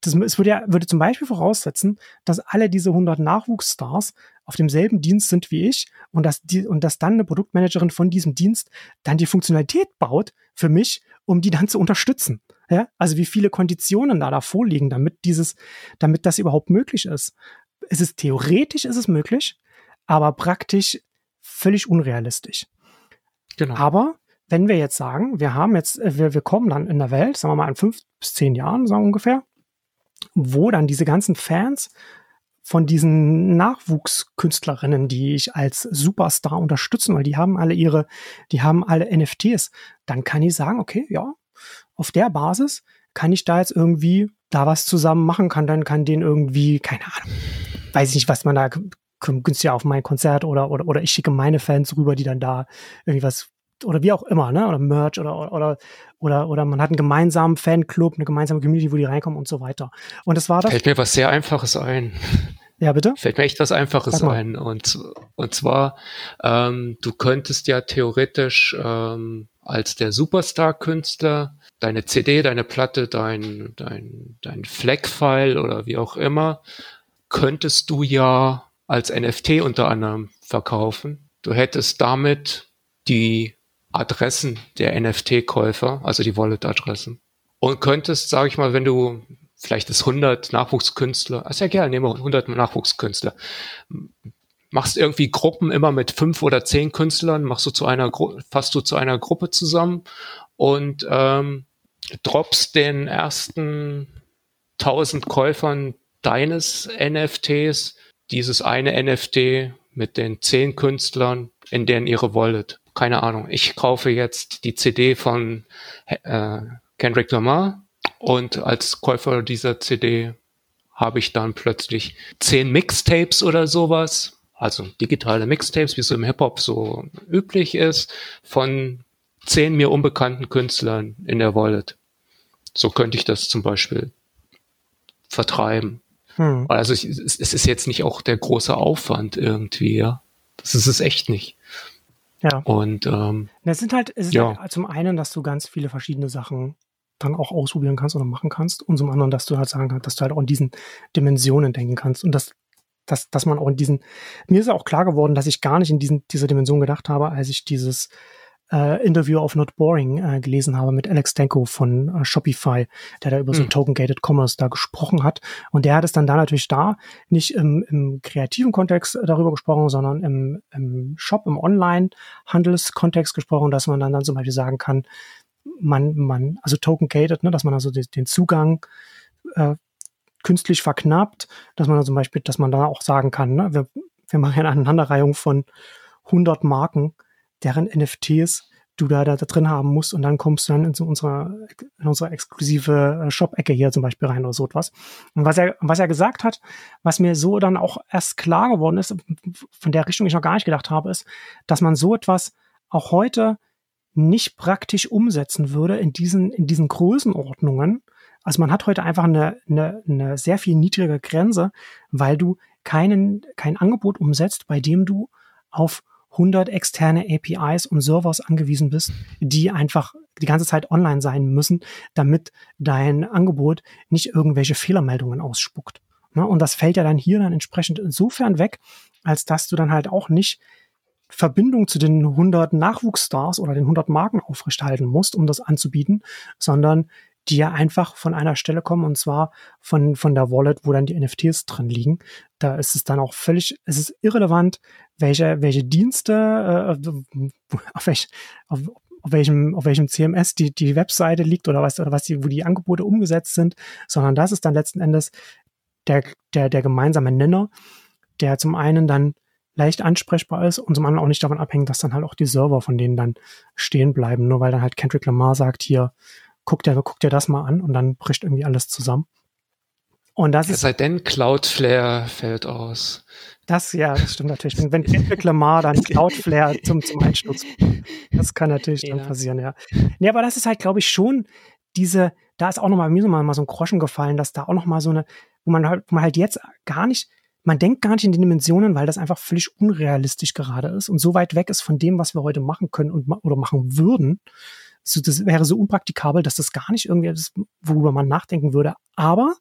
das, es würde ja, würde zum Beispiel voraussetzen, dass alle diese 100 Nachwuchsstars auf demselben Dienst sind wie ich und dass die, und dass dann eine Produktmanagerin von diesem Dienst dann die Funktionalität baut für mich, um die dann zu unterstützen. Ja, also wie viele Konditionen da davor liegen, damit dieses, damit das überhaupt möglich ist. Es ist theoretisch ist es möglich, aber praktisch völlig unrealistisch. Genau. Aber wenn wir jetzt sagen, wir haben jetzt, äh, wir, wir kommen dann in der Welt, sagen wir mal in fünf bis zehn Jahren, sagen wir ungefähr, wo dann diese ganzen Fans von diesen Nachwuchskünstlerinnen, die ich als Superstar unterstützen, weil die haben alle ihre, die haben alle NFTs, dann kann ich sagen, okay, ja, auf der Basis kann ich da jetzt irgendwie da was zusammen machen, kann dann kann den irgendwie, keine Ahnung, weiß ich nicht, was man da günstig auf mein Konzert oder, oder, oder ich schicke meine Fans rüber, die dann da irgendwie was oder wie auch immer, ne? Oder Merch oder, oder, oder, oder man hat einen gemeinsamen Fanclub, eine gemeinsame Community, wo die reinkommen und so weiter. Und das war das. Fällt mir was sehr Einfaches ein. [laughs] Ja, bitte? Fällt mir echt was Einfaches ein. Und, und zwar, ähm, du könntest ja theoretisch ähm, als der Superstar-Künstler deine CD, deine Platte, dein, dein, dein Flag-File oder wie auch immer, könntest du ja als NFT unter anderem verkaufen. Du hättest damit die Adressen der NFT-Käufer, also die Wallet-Adressen. Und könntest, sage ich mal, wenn du vielleicht das 100 Nachwuchskünstler, ist ja gerne, nehmen wir 100 Nachwuchskünstler, machst irgendwie Gruppen immer mit fünf oder zehn Künstlern, machst du zu einer, fasst du zu einer Gruppe zusammen und ähm, droppst den ersten 1000 Käufern deines NFTs dieses eine NFT mit den zehn Künstlern in deren ihre Wallet keine Ahnung, ich kaufe jetzt die CD von äh, Kendrick Lamar und als Käufer dieser CD habe ich dann plötzlich zehn Mixtapes oder sowas, also digitale Mixtapes, wie es im Hip-Hop so üblich ist, von zehn mir unbekannten Künstlern in der Wallet. So könnte ich das zum Beispiel vertreiben. Hm. Also es, es ist jetzt nicht auch der große Aufwand irgendwie, ja. Das ist es echt nicht. Ja. Und ähm, es sind halt, es ist ja. halt zum einen, dass du ganz viele verschiedene Sachen dann auch ausprobieren kannst oder machen kannst und zum anderen, dass du halt sagen kannst, dass du halt auch in diesen Dimensionen denken kannst und dass, dass, dass man auch in diesen, mir ist ja auch klar geworden, dass ich gar nicht in diesen, dieser Dimension gedacht habe, als ich dieses äh, Interview of Not Boring äh, gelesen habe mit Alex Denko von äh, Shopify, der da über mhm. so Token-Gated Commerce da gesprochen hat. Und der hat es dann da natürlich da nicht im, im kreativen Kontext darüber gesprochen, sondern im, im Shop, im Online-Handelskontext gesprochen, dass man dann, dann zum Beispiel sagen kann, man, man, also Token-Gated, ne, dass man also den, den Zugang äh, künstlich verknappt, dass man also zum Beispiel, dass man da auch sagen kann, ne, wir, wir machen eine Aneinanderreihung von 100 Marken, deren NFTs du da, da, da drin haben musst und dann kommst du dann in so unsere, in unsere exklusive äh, Shop-Ecke hier zum Beispiel rein oder so etwas. Und was er, was er gesagt hat, was mir so dann auch erst klar geworden ist, von der Richtung ich noch gar nicht gedacht habe, ist, dass man so etwas auch heute nicht praktisch umsetzen würde in diesen, in diesen Größenordnungen. Also man hat heute einfach eine, eine, eine sehr viel niedrige Grenze, weil du keinen, kein Angebot umsetzt, bei dem du auf 100 externe APIs und Servers angewiesen bist, die einfach die ganze Zeit online sein müssen, damit dein Angebot nicht irgendwelche Fehlermeldungen ausspuckt. Ne? Und das fällt ja dann hier dann entsprechend insofern weg, als dass du dann halt auch nicht Verbindung zu den 100 Nachwuchsstars oder den 100 Marken aufrechthalten musst, um das anzubieten, sondern die ja einfach von einer Stelle kommen und zwar von, von der Wallet, wo dann die NFTs drin liegen. Da ist es dann auch völlig, es ist irrelevant, welche, welche Dienste, äh, auf, welch, auf, auf welchem, auf welchem CMS die, die Webseite liegt oder was, oder was die, wo die Angebote umgesetzt sind, sondern das ist dann letzten Endes der, der, der gemeinsame Nenner, der zum einen dann leicht ansprechbar ist und zum anderen auch nicht davon abhängt, dass dann halt auch die Server von denen dann stehen bleiben, nur weil dann halt Kendrick Lamar sagt, hier, guck dir, guck dir das mal an und dann bricht irgendwie alles zusammen. Und das ist. Sei denn, Cloudflare fällt aus. Das, ja, das stimmt natürlich. Wenn, wenn Kendrick Lamar dann Cloudflare zum, zum Einsturz, das kann natürlich ja. dann passieren, ja. Nee, aber das ist halt, glaube ich, schon diese, da ist auch nochmal mir so mal, mal so ein Groschen gefallen, dass da auch nochmal so eine, wo man halt, wo man halt jetzt gar nicht, man denkt gar nicht in den Dimensionen, weil das einfach völlig unrealistisch gerade ist und so weit weg ist von dem, was wir heute machen können und oder machen würden. So, das wäre so unpraktikabel, dass das gar nicht irgendwie ist, worüber man nachdenken würde. Aber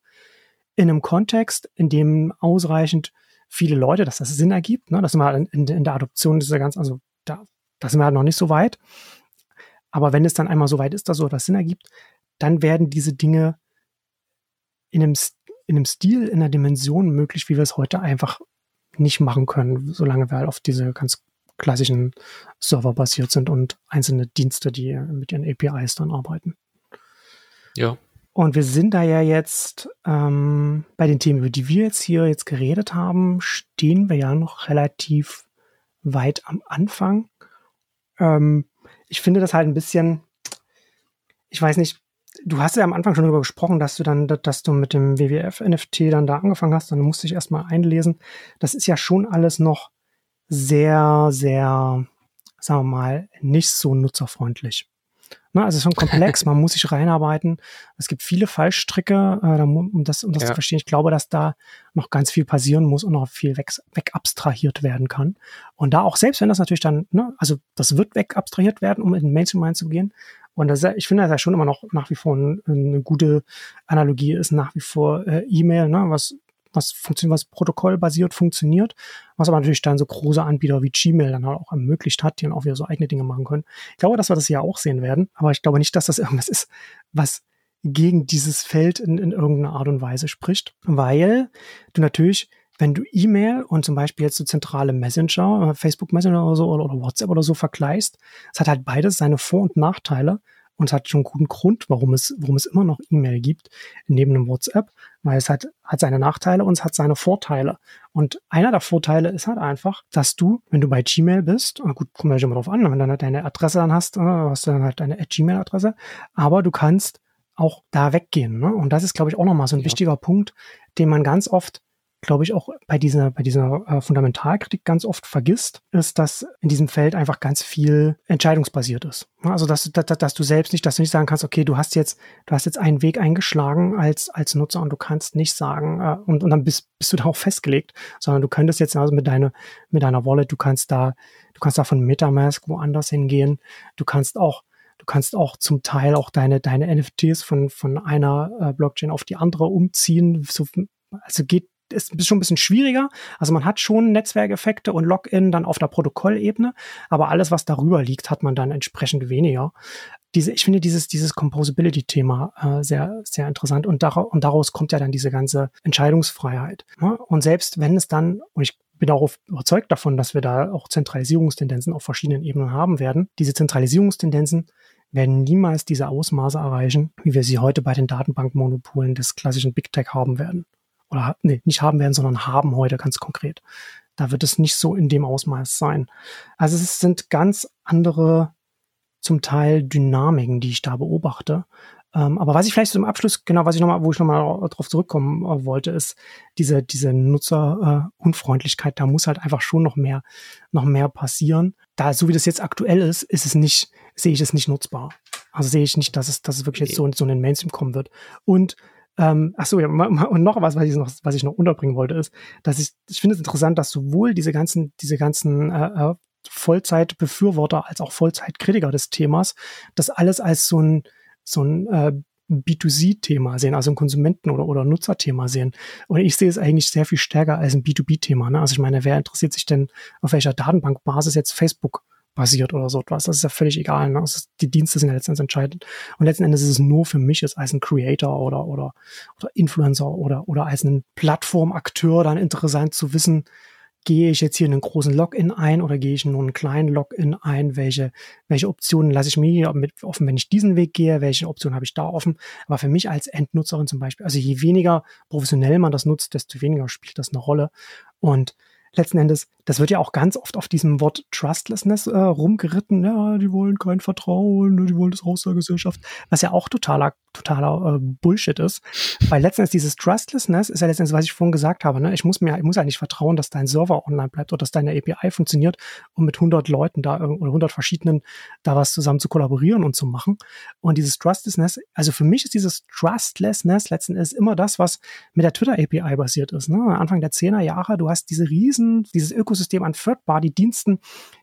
in einem Kontext, in dem ausreichend viele Leute, dass das Sinn ergibt, ne, das sind wir in, in, der Adoption dieser ganz, also da, da sind wir halt noch nicht so weit. Aber wenn es dann einmal so weit ist, dass so das Sinn ergibt, dann werden diese Dinge in einem in einem Stil, in einer Dimension möglich, wie wir es heute einfach nicht machen können, solange wir halt auf diese ganz klassischen Server basiert sind und einzelne Dienste, die mit ihren APIs dann arbeiten. Ja. Und wir sind da ja jetzt ähm, bei den Themen, über die wir jetzt hier jetzt geredet haben, stehen wir ja noch relativ weit am Anfang. Ähm, ich finde das halt ein bisschen, ich weiß nicht, du hast ja am Anfang schon darüber gesprochen, dass du dann, dass du mit dem WWF-NFT dann da angefangen hast, dann musste ich erstmal einlesen. Das ist ja schon alles noch sehr, sehr, sagen wir mal, nicht so nutzerfreundlich. Ne, also es ist schon komplex, [laughs] man muss sich reinarbeiten. Es gibt viele Fallstricke, äh, um das, um das ja. zu verstehen. Ich glaube, dass da noch ganz viel passieren muss und noch viel weg, weg abstrahiert werden kann. Und da auch selbst, wenn das natürlich dann, ne, also das wird weg abstrahiert werden, um in den Mainstream reinzugehen. Und das, ich finde, das ja schon immer noch nach wie vor eine, eine gute Analogie ist, nach wie vor äh, E-Mail, ne, was was funktioniert, was protokollbasiert funktioniert, was aber natürlich dann so große Anbieter wie Gmail dann halt auch ermöglicht hat, die dann auch wieder so eigene Dinge machen können. Ich glaube, dass wir das ja auch sehen werden, aber ich glaube nicht, dass das irgendwas ist, was gegen dieses Feld in, in irgendeiner Art und Weise spricht, weil du natürlich wenn du E-Mail und zum Beispiel jetzt so zentrale Messenger, Facebook Messenger oder so oder WhatsApp oder so vergleichst, es hat halt beides seine Vor- und Nachteile. Und es hat schon einen guten Grund, warum es, warum es immer noch E-Mail gibt, neben einem WhatsApp, weil es hat, hat seine Nachteile und es hat seine Vorteile. Und einer der Vorteile ist halt einfach, dass du, wenn du bei Gmail bist, gut, kommt ja schon mal drauf an, wenn du dann halt deine Adresse dann hast, äh, hast du dann halt deine Gmail-Adresse, aber du kannst auch da weggehen. Ne? Und das ist, glaube ich, auch nochmal so ein ja. wichtiger Punkt, den man ganz oft glaube ich, auch bei dieser, bei dieser äh, Fundamentalkritik ganz oft vergisst, ist, dass in diesem Feld einfach ganz viel entscheidungsbasiert ist. Also, dass, dass, dass du selbst nicht, dass du nicht sagen kannst, okay, du hast jetzt, du hast jetzt einen Weg eingeschlagen als, als Nutzer und du kannst nicht sagen, äh, und, und dann bist, bist du [laughs] darauf festgelegt, sondern du könntest jetzt also mit deiner, mit deiner Wallet, du kannst da, du kannst da von Metamask woanders hingehen, du kannst auch Du kannst auch zum Teil auch deine, deine NFTs von, von einer äh, Blockchain auf die andere umziehen. So, also geht ist schon ein bisschen schwieriger. Also man hat schon Netzwerkeffekte und Login dann auf der Protokollebene, aber alles, was darüber liegt, hat man dann entsprechend weniger. Diese, ich finde dieses, dieses Composability-Thema äh, sehr, sehr interessant und, dar und daraus kommt ja dann diese ganze Entscheidungsfreiheit. Ne? Und selbst wenn es dann, und ich bin darauf überzeugt davon, dass wir da auch Zentralisierungstendenzen auf verschiedenen Ebenen haben werden, diese Zentralisierungstendenzen werden niemals diese Ausmaße erreichen, wie wir sie heute bei den Datenbankmonopolen des klassischen Big Tech haben werden oder nee, nicht haben werden, sondern haben heute ganz konkret. Da wird es nicht so in dem Ausmaß sein. Also es sind ganz andere, zum Teil Dynamiken, die ich da beobachte. Ähm, aber was ich vielleicht zum Abschluss, genau, was ich nochmal, wo ich nochmal darauf zurückkommen äh, wollte, ist diese, diese Nutzerunfreundlichkeit. Äh, da muss halt einfach schon noch mehr, noch mehr passieren. Da, so wie das jetzt aktuell ist, ist es nicht, sehe ich es nicht nutzbar. Also sehe ich nicht, dass es, dass es wirklich jetzt so, so in den Mainstream kommen wird. Und ähm, ach so, ja, und noch was, was ich noch, was ich noch unterbringen wollte, ist, dass ich, ich finde es interessant, dass sowohl diese ganzen, diese ganzen äh, äh, Vollzeitbefürworter als auch Vollzeitkritiker des Themas das alles als so ein, so ein äh, B2C-Thema sehen, also ein Konsumenten- oder, oder Nutzerthema sehen. Und ich sehe es eigentlich sehr viel stärker als ein B2B-Thema. Ne? Also ich meine, wer interessiert sich denn, auf welcher Datenbankbasis jetzt Facebook basiert oder so etwas. Das ist ja völlig egal. Ne? Ist, die Dienste sind ja letztendlich entscheidend. Und letzten Endes ist es nur für mich jetzt als ein Creator oder, oder, oder Influencer oder, oder als ein Plattformakteur dann interessant zu wissen, gehe ich jetzt hier einen großen Login ein oder gehe ich nur einen kleinen Login ein? Welche, welche Optionen lasse ich mir hier offen, wenn ich diesen Weg gehe? Welche Optionen habe ich da offen? Aber für mich als Endnutzerin zum Beispiel, also je weniger professionell man das nutzt, desto weniger spielt das eine Rolle. Und letzten Endes, das wird ja auch ganz oft auf diesem Wort Trustlessness äh, rumgeritten. Ja, die wollen kein Vertrauen, ne, die wollen das raus der Gesellschaft, was ja auch totaler, totaler äh, Bullshit ist. Weil letztendlich dieses Trustlessness ist ja letztendlich, was ich vorhin gesagt habe. Ne? Ich muss mir, ich muss ja nicht vertrauen, dass dein Server online bleibt oder dass deine API funktioniert, um mit 100 Leuten da oder 100 verschiedenen da was zusammen zu kollaborieren und zu machen. Und dieses Trustlessness, also für mich ist dieses Trustlessness letzten Endes immer das, was mit der Twitter API basiert ist. Ne? Anfang der 10er Jahre, du hast diese riesen, dieses Ökosystem an Third-Party-Diensten,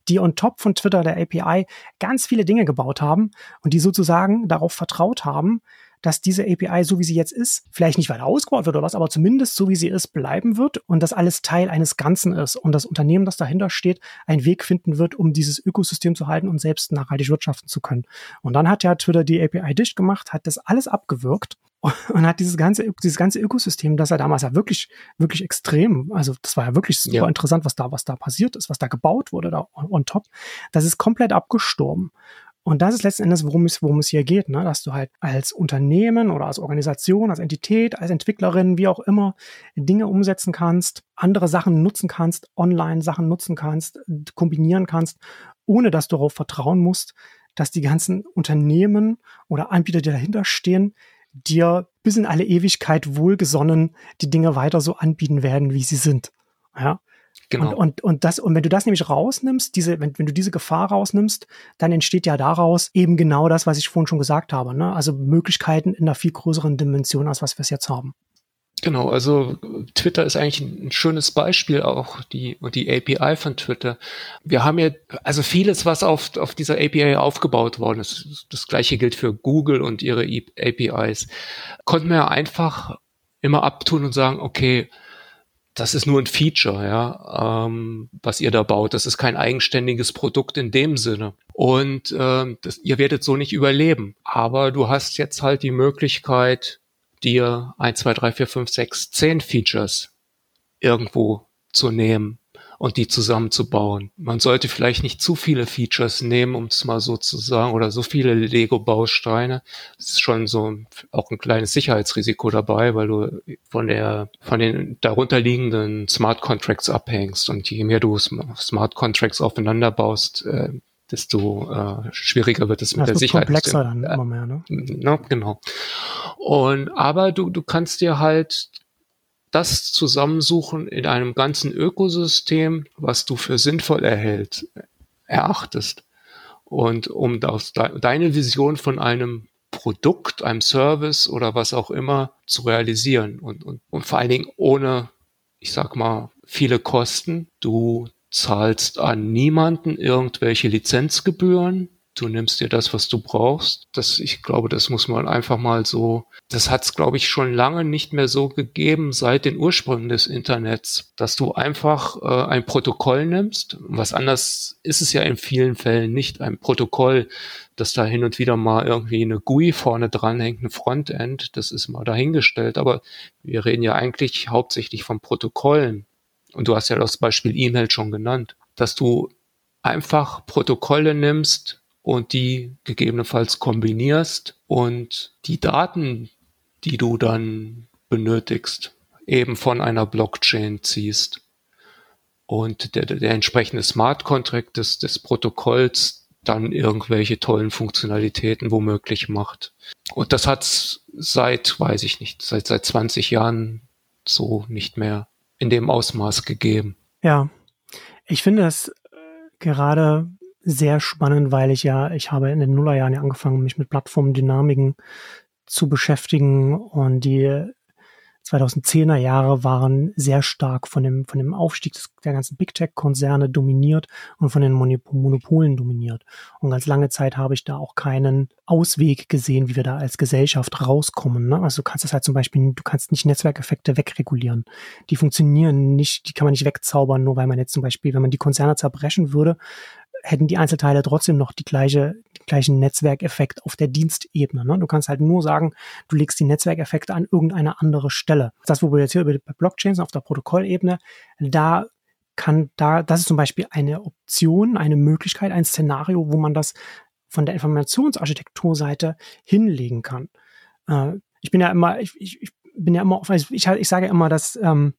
die on top von Twitter, der API, ganz viele Dinge gebaut haben und die sozusagen darauf vertraut haben, dass diese API, so wie sie jetzt ist, vielleicht nicht weiter ausgebaut wird oder was, aber zumindest so wie sie ist, bleiben wird und dass alles Teil eines Ganzen ist und das Unternehmen, das dahinter steht, einen Weg finden wird, um dieses Ökosystem zu halten und selbst nachhaltig wirtschaften zu können. Und dann hat ja Twitter die API dicht gemacht, hat das alles abgewürgt [laughs] und hat dieses ganze, dieses ganze Ökosystem, das er damals ja wirklich, wirklich extrem, also das war ja wirklich super ja. interessant, was da, was da passiert ist, was da gebaut wurde, da on top, das ist komplett abgestorben. Und das ist letzten Endes, worum es, worum es hier geht, ne? dass du halt als Unternehmen oder als Organisation, als Entität, als Entwicklerin, wie auch immer, Dinge umsetzen kannst, andere Sachen nutzen kannst, online Sachen nutzen kannst, kombinieren kannst, ohne dass du darauf vertrauen musst, dass die ganzen Unternehmen oder Anbieter, die dahinter stehen, dir bis in alle Ewigkeit wohlgesonnen die Dinge weiter so anbieten werden, wie sie sind. Ja. Genau. Und, und, und, das, und wenn du das nämlich rausnimmst, diese, wenn, wenn du diese Gefahr rausnimmst, dann entsteht ja daraus eben genau das, was ich vorhin schon gesagt habe. Ne? Also Möglichkeiten in einer viel größeren Dimension, als was wir es jetzt haben. Genau, also Twitter ist eigentlich ein schönes Beispiel auch die und die API von Twitter. Wir haben ja also vieles, was auf, auf dieser API aufgebaut worden ist. Das gleiche gilt für Google und ihre APIs. Konnten wir ja einfach immer abtun und sagen, okay, das ist nur ein Feature, ja, ähm, was ihr da baut. Das ist kein eigenständiges Produkt in dem Sinne. Und ähm, das, ihr werdet so nicht überleben. Aber du hast jetzt halt die Möglichkeit, dir ein, zwei, drei, vier, fünf, sechs, zehn Features irgendwo zu nehmen und die zusammenzubauen. Man sollte vielleicht nicht zu viele Features nehmen, um es mal so zu sagen, oder so viele Lego-Bausteine. Es ist schon so auch ein kleines Sicherheitsrisiko dabei, weil du von der, von den darunterliegenden Smart Contracts abhängst. Und je mehr du Smart Contracts aufeinander baust, äh, desto äh, schwieriger wird es mit das der Sicherheit. komplexer dann immer mehr, ne? Na, genau. Und aber du, du kannst dir halt das zusammensuchen in einem ganzen Ökosystem, was du für sinnvoll erhält, erachtest. Und um das, deine Vision von einem Produkt, einem Service oder was auch immer zu realisieren und, und, und vor allen Dingen ohne, ich sag mal, viele Kosten. Du zahlst an niemanden irgendwelche Lizenzgebühren. Du nimmst dir das, was du brauchst. Das, ich glaube, das muss man einfach mal so. Das hat es, glaube ich, schon lange nicht mehr so gegeben seit den Ursprüngen des Internets, dass du einfach äh, ein Protokoll nimmst. Was anders ist es ja in vielen Fällen nicht. Ein Protokoll, dass da hin und wieder mal irgendwie eine GUI vorne dranhängt, ein Frontend. Das ist mal dahingestellt. Aber wir reden ja eigentlich hauptsächlich von Protokollen und du hast ja das Beispiel E-Mail schon genannt, dass du einfach Protokolle nimmst und die gegebenenfalls kombinierst und die Daten, die du dann benötigst, eben von einer Blockchain ziehst. Und der, der entsprechende Smart Contract des, des Protokolls dann irgendwelche tollen Funktionalitäten womöglich macht. Und das hat's seit, weiß ich nicht, seit, seit 20 Jahren so nicht mehr in dem Ausmaß gegeben. Ja, ich finde das äh, gerade sehr spannend, weil ich ja, ich habe in den Nullerjahren ja angefangen, mich mit Plattformdynamiken zu beschäftigen und die 2010er Jahre waren sehr stark von dem, von dem Aufstieg der ganzen Big Tech-Konzerne dominiert und von den Monopolen dominiert. Und ganz lange Zeit habe ich da auch keinen Ausweg gesehen, wie wir da als Gesellschaft rauskommen. Ne? Also du kannst das halt zum Beispiel, du kannst nicht Netzwerkeffekte wegregulieren. Die funktionieren nicht, die kann man nicht wegzaubern, nur weil man jetzt zum Beispiel, wenn man die Konzerne zerbrechen würde, hätten die Einzelteile trotzdem noch die gleiche, den gleichen Netzwerkeffekt auf der Dienstebene. Ne? Du kannst halt nur sagen, du legst die Netzwerkeffekte an irgendeine andere Stelle. Das, wo wir jetzt hier über Blockchains auf der Protokollebene, da kann da, das ist zum Beispiel eine Option, eine Möglichkeit, ein Szenario, wo man das von der Informationsarchitekturseite hinlegen kann. Äh, ich bin ja immer, ich, ich, ich bin ja immer, ich, ich sage ja immer, dass ähm,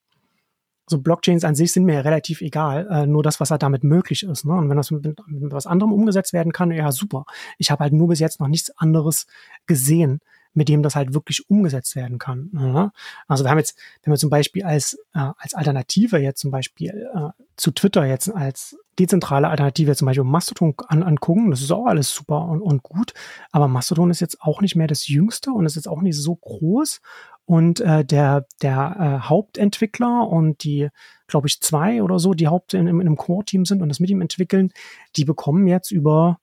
so Blockchains an sich sind mir ja relativ egal, äh, nur das, was halt damit möglich ist. Ne? Und wenn das mit, mit was anderem umgesetzt werden kann, ja super. Ich habe halt nur bis jetzt noch nichts anderes gesehen, mit dem das halt wirklich umgesetzt werden kann. Ne? Also wir haben jetzt, wenn wir zum Beispiel als, äh, als Alternative jetzt zum Beispiel äh, zu Twitter jetzt als dezentrale Alternative zum Beispiel Mastodon an, angucken, das ist auch alles super und, und gut, aber Mastodon ist jetzt auch nicht mehr das Jüngste und ist jetzt auch nicht so groß und äh, der, der äh, Hauptentwickler und die, glaube ich, zwei oder so, die Haupt in, in einem Core-Team sind und das mit ihm entwickeln, die bekommen jetzt über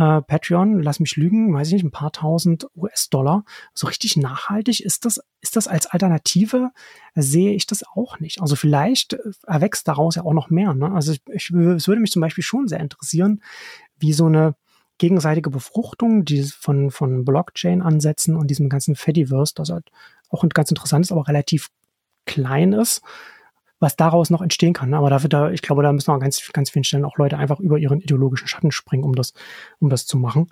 äh, Patreon, lass mich lügen, weiß ich nicht, ein paar tausend US-Dollar. So richtig nachhaltig ist das, ist das als Alternative, sehe ich das auch nicht. Also vielleicht erwächst daraus ja auch noch mehr. Ne? Also ich, ich, es würde mich zum Beispiel schon sehr interessieren, wie so eine gegenseitige Befruchtung, die von, von Blockchain-Ansätzen und diesem ganzen Fediverse, das halt auch ganz interessant ist, aber relativ klein ist, was daraus noch entstehen kann. Aber dafür, da, ich glaube, da müssen an ganz, ganz vielen Stellen auch Leute einfach über ihren ideologischen Schatten springen, um das, um das zu machen.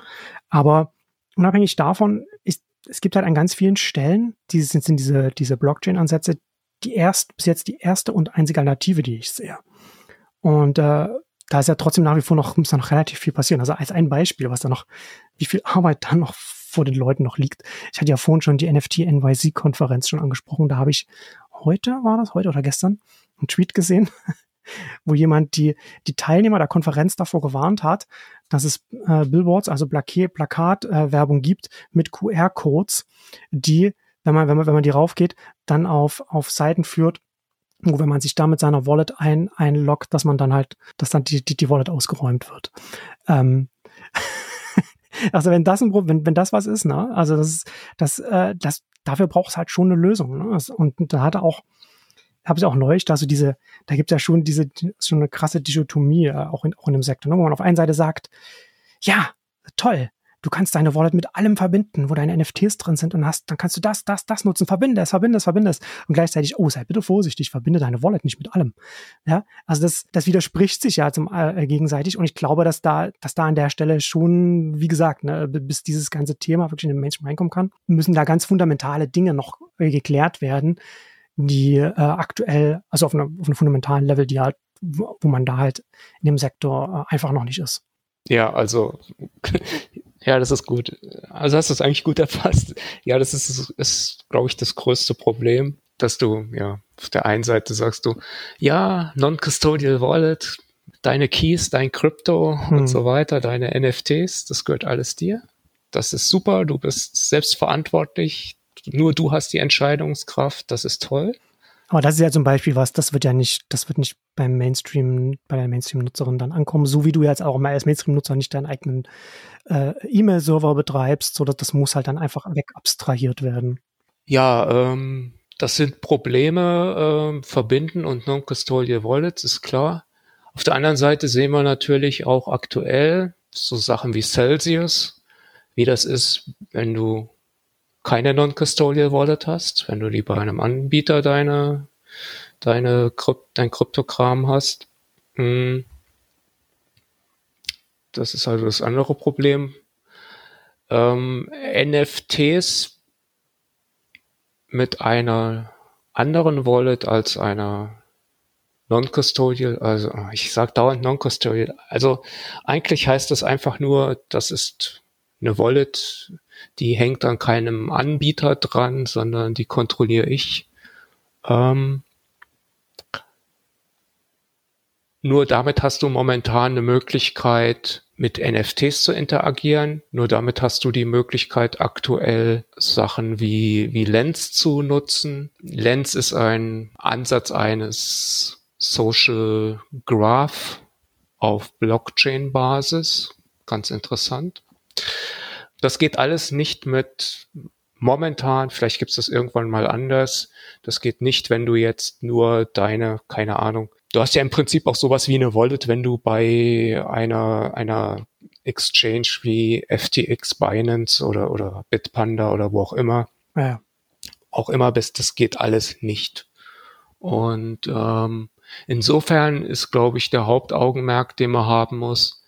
Aber unabhängig davon, ist, es gibt halt an ganz vielen Stellen, die sind, sind diese, diese Blockchain-Ansätze, die erst, bis jetzt die erste und einzige Alternative, die ich sehe. Und äh, da ist ja trotzdem nach wie vor noch, muss da noch relativ viel passieren. Also als ein Beispiel, was da noch, wie viel Arbeit da noch vor den Leuten noch liegt. Ich hatte ja vorhin schon die NFT NYC Konferenz schon angesprochen. Da habe ich heute, war das heute oder gestern, einen Tweet gesehen, [laughs] wo jemand die, die Teilnehmer der Konferenz davor gewarnt hat, dass es äh, Billboards, also Plakatwerbung äh, gibt mit QR-Codes, die, wenn man, wenn man, wenn man die raufgeht, dann auf, auf Seiten führt, wo wenn man sich da mit seiner Wallet ein, einloggt, dass man dann halt, dass dann die, die, die Wallet ausgeräumt wird. Ähm, also wenn das ein wenn, wenn das was ist, ne, also das das, äh, das, dafür braucht es halt schon eine Lösung. Ne? Und da hat er auch, habe ich auch neulich, da so diese, da gibt es ja schon diese, schon eine krasse Dichotomie, äh, auch, in, auch in dem Sektor, ne? wo man auf einer Seite sagt, ja, toll, du kannst deine Wallet mit allem verbinden, wo deine NFTs drin sind und hast, dann kannst du das, das, das nutzen, verbinde es, verbinde es, verbinde es. Und gleichzeitig, oh, sei bitte vorsichtig, verbinde deine Wallet nicht mit allem. Ja, also das, das widerspricht sich ja zum äh, gegenseitig und ich glaube, dass da, dass da an der Stelle schon, wie gesagt, ne, bis dieses ganze Thema wirklich in den Mainstream reinkommen kann, müssen da ganz fundamentale Dinge noch äh, geklärt werden, die äh, aktuell, also auf, einer, auf einem fundamentalen Level, die halt, wo man da halt in dem Sektor äh, einfach noch nicht ist. Ja, also ja, das ist gut. Also hast du es eigentlich gut erfasst. Ja, das ist, ist glaube ich, das größte Problem, dass du, ja, auf der einen Seite sagst du, ja, Non-Custodial Wallet, deine Keys, dein Krypto hm. und so weiter, deine NFTs, das gehört alles dir. Das ist super, du bist selbstverantwortlich, nur du hast die Entscheidungskraft, das ist toll. Aber das ist ja zum Beispiel was, das wird ja nicht, das wird nicht beim Mainstream, bei der Mainstream-Nutzerin dann ankommen, so wie du jetzt auch mal als Mainstream-Nutzer nicht deinen eigenen äh, E-Mail-Server betreibst, sondern das muss halt dann einfach wegabstrahiert werden. Ja, ähm, das sind Probleme, äh, verbinden und Non-Custodial Wallets, ist klar. Auf der anderen Seite sehen wir natürlich auch aktuell so Sachen wie Celsius, wie das ist, wenn du keine Non-Custodial Wallet hast, wenn du die bei einem Anbieter deine, deine dein Kryptokram hast. Hm. Das ist also das andere Problem. Ähm, NFTs mit einer anderen Wallet als einer Non-Custodial, also ich sage dauernd Non-Custodial. Also eigentlich heißt das einfach nur, das ist eine Wallet, die hängt an keinem Anbieter dran, sondern die kontrolliere ich. Ähm, nur damit hast du momentan eine Möglichkeit, mit NFTs zu interagieren. Nur damit hast du die Möglichkeit, aktuell Sachen wie, wie Lens zu nutzen. Lens ist ein Ansatz eines Social Graph auf Blockchain-Basis. Ganz interessant. Das geht alles nicht mit momentan, vielleicht gibt es das irgendwann mal anders. Das geht nicht, wenn du jetzt nur deine, keine Ahnung, du hast ja im Prinzip auch sowas wie eine Wallet, wenn du bei einer, einer Exchange wie FTX, Binance oder, oder Bitpanda oder wo auch immer, ja. auch immer bist, das geht alles nicht. Und ähm, insofern ist, glaube ich, der Hauptaugenmerk, den man haben muss,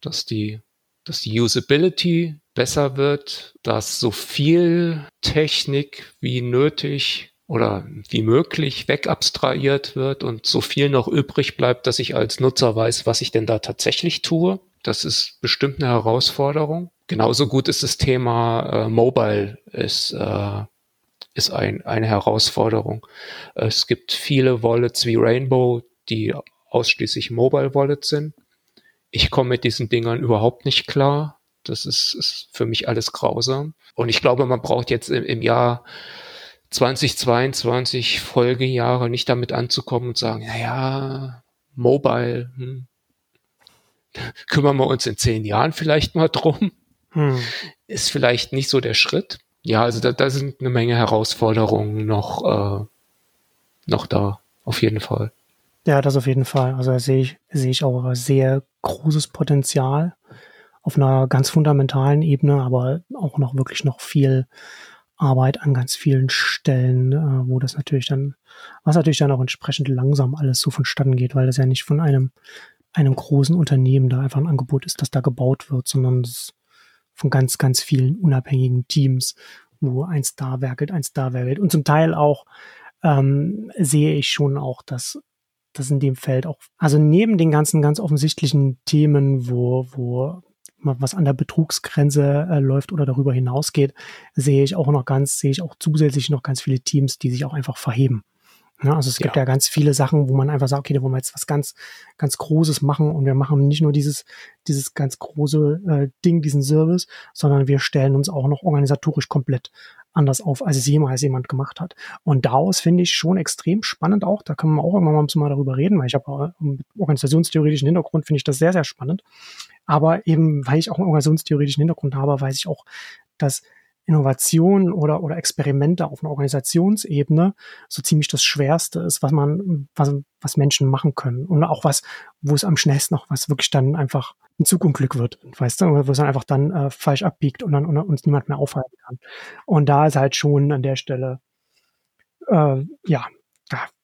dass die, dass die Usability besser wird, dass so viel Technik wie nötig oder wie möglich wegabstrahiert wird und so viel noch übrig bleibt, dass ich als Nutzer weiß, was ich denn da tatsächlich tue. Das ist bestimmt eine Herausforderung. Genauso gut ist das Thema äh, Mobile ist, äh, ist ein, eine Herausforderung. Es gibt viele Wallets wie Rainbow, die ausschließlich Mobile Wallets sind. Ich komme mit diesen Dingern überhaupt nicht klar. Das ist, ist für mich alles grausam. Und ich glaube, man braucht jetzt im, im Jahr 2022 Folgejahre nicht damit anzukommen und sagen, naja, Mobile, hm, kümmern wir uns in zehn Jahren vielleicht mal drum. Hm. Ist vielleicht nicht so der Schritt. Ja, also da, da sind eine Menge Herausforderungen noch, äh, noch da, auf jeden Fall. Ja, das auf jeden Fall. Also da sehe ich, sehe ich auch sehr großes Potenzial auf einer ganz fundamentalen Ebene, aber auch noch wirklich noch viel Arbeit an ganz vielen Stellen, äh, wo das natürlich dann, was natürlich dann auch entsprechend langsam alles so vonstatten geht, weil das ja nicht von einem, einem großen Unternehmen da einfach ein Angebot ist, das da gebaut wird, sondern von ganz, ganz vielen unabhängigen Teams, wo eins da werkelt, eins da werkelt. Und zum Teil auch ähm, sehe ich schon auch, dass das in dem Feld auch, also neben den ganzen ganz offensichtlichen Themen, wo, wo was an der Betrugsgrenze äh, läuft oder darüber hinausgeht, sehe ich auch noch ganz, sehe ich auch zusätzlich noch ganz viele Teams, die sich auch einfach verheben. Ja, also es gibt ja. ja ganz viele Sachen, wo man einfach sagt, okay, da wollen wir jetzt was ganz, ganz Großes machen und wir machen nicht nur dieses, dieses ganz große äh, Ding, diesen Service, sondern wir stellen uns auch noch organisatorisch komplett anders auf, als es jemals jemand gemacht hat. Und daraus finde ich schon extrem spannend auch. Da können wir auch irgendwann mal darüber reden, weil ich habe äh, organisationstheoretischen Hintergrund finde ich das sehr, sehr spannend. Aber eben, weil ich auch einen organisationstheoretischen Hintergrund habe, weiß ich auch, dass Innovation oder, oder Experimente auf einer Organisationsebene so ziemlich das Schwerste ist, was man, was, was Menschen machen können. Und auch was, wo es am schnellsten noch was wirklich dann einfach ein Zugunglück wird, weißt du, wo es dann einfach dann äh, falsch abbiegt und dann und uns niemand mehr aufhalten kann. Und da ist halt schon an der Stelle, äh, ja,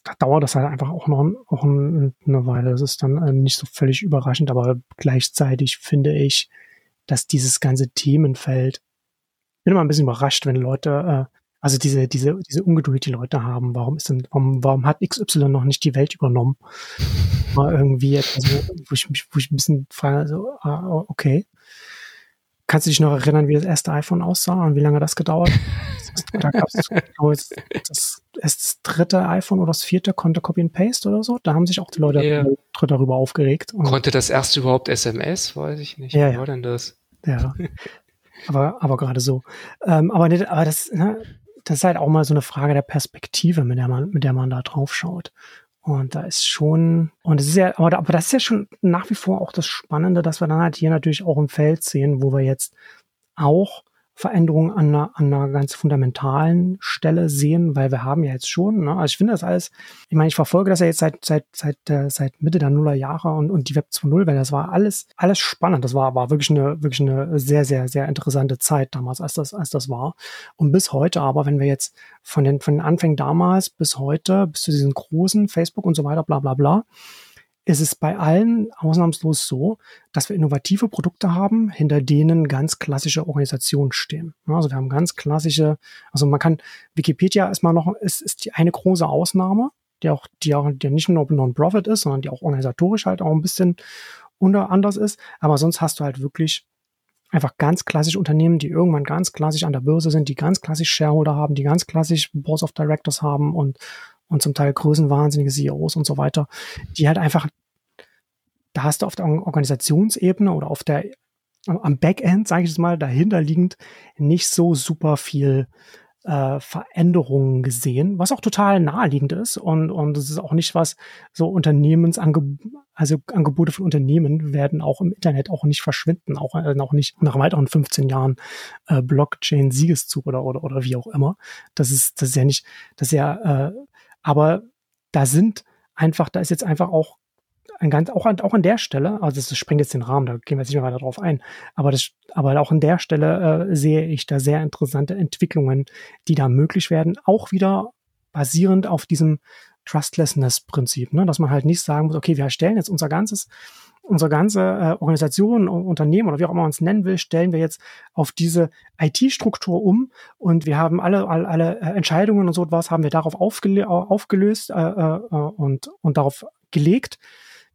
da, da dauert das halt einfach auch noch auch eine Weile. Das ist dann äh, nicht so völlig überraschend, aber gleichzeitig finde ich, dass dieses ganze Themenfeld bin immer ein bisschen überrascht, wenn Leute, äh, also diese, diese, diese Ungeduld, die Leute haben, warum ist denn, warum, warum hat XY noch nicht die Welt übernommen? [laughs] Mal irgendwie, also, wo ich mich, wo ich ein bisschen frage, so, ah, okay. Kannst du dich noch erinnern, wie das erste iPhone aussah und wie lange das gedauert hat? [laughs] Da gab es das, das dritte iPhone oder das vierte konnte Copy and Paste oder so. Da haben sich auch die Leute yeah. darüber aufgeregt. konnte das erste überhaupt SMS? Weiß ich nicht. Ja, Wie war denn das? Ja. aber, aber gerade so. Ähm, aber, aber das, ne, das ist halt auch mal so eine Frage der Perspektive, mit der man, mit der man da drauf schaut. Und da ist schon, und es ist ja, aber, aber das ist ja schon nach wie vor auch das Spannende, dass wir dann halt hier natürlich auch im Feld sehen, wo wir jetzt auch Veränderungen an einer, an einer ganz fundamentalen Stelle sehen, weil wir haben ja jetzt schon, ne, also ich finde das alles, ich meine, ich verfolge das ja jetzt seit, seit, seit, äh, seit Mitte der Nullerjahre und, und die Web 2.0, weil das war alles, alles spannend. Das war, war wirklich eine, wirklich eine sehr, sehr, sehr interessante Zeit damals, als das, als das war. Und bis heute aber, wenn wir jetzt von den, von den Anfängen damals bis heute, bis zu diesen großen Facebook und so weiter, bla, bla, bla, ist es bei allen ausnahmslos so, dass wir innovative Produkte haben, hinter denen ganz klassische Organisationen stehen. Also wir haben ganz klassische, also man kann, Wikipedia ist mal noch, ist, ist die eine große Ausnahme, die auch, die auch, die nicht nur Non-Profit ist, sondern die auch organisatorisch halt auch ein bisschen unter anders ist. Aber sonst hast du halt wirklich einfach ganz klassische Unternehmen, die irgendwann ganz klassisch an der Börse sind, die ganz klassisch Shareholder haben, die ganz klassisch Boards of Directors haben und und zum Teil größenwahnsinnige CEOs und so weiter, die halt einfach da hast du auf der Organisationsebene oder auf der am Backend, sage ich es mal, dahinter liegend nicht so super viel äh, Veränderungen gesehen, was auch total naheliegend ist und und es ist auch nicht was so Unternehmensangebote, also Angebote von Unternehmen werden auch im Internet auch nicht verschwinden, auch äh, auch nicht nach weiteren 15 Jahren äh, Blockchain Siegeszug oder oder oder wie auch immer. Das ist das ist ja nicht, das ist ja, äh, aber da sind einfach, da ist jetzt einfach auch ein ganz, auch an, auch an der Stelle, also das springt jetzt den Rahmen, da gehen wir jetzt nicht mehr weiter drauf ein, aber das, aber auch an der Stelle äh, sehe ich da sehr interessante Entwicklungen, die da möglich werden, auch wieder basierend auf diesem Trustlessness-Prinzip, ne? dass man halt nicht sagen muss, okay, wir stellen jetzt unser ganzes, unsere ganze äh, Organisation, Unternehmen oder wie auch immer man es nennen will, stellen wir jetzt auf diese IT-Struktur um und wir haben alle, alle, alle äh, Entscheidungen und so etwas haben wir darauf aufgelö aufgelöst äh, äh, und, und darauf gelegt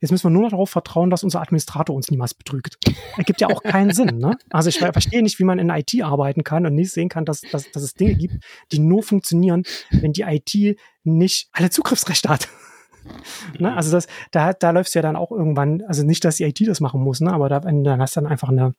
Jetzt müssen wir nur noch darauf vertrauen, dass unser Administrator uns niemals betrügt. Ergibt ja auch keinen Sinn. Ne? Also ich verstehe nicht, wie man in IT arbeiten kann und nicht sehen kann, dass, dass, dass es Dinge gibt, die nur funktionieren, wenn die IT nicht alle Zugriffsrechte hat. Ne? Also das, da, da läuft ja dann auch irgendwann, also nicht, dass die IT das machen muss, ne? aber da, dann hast du dann einfach eine,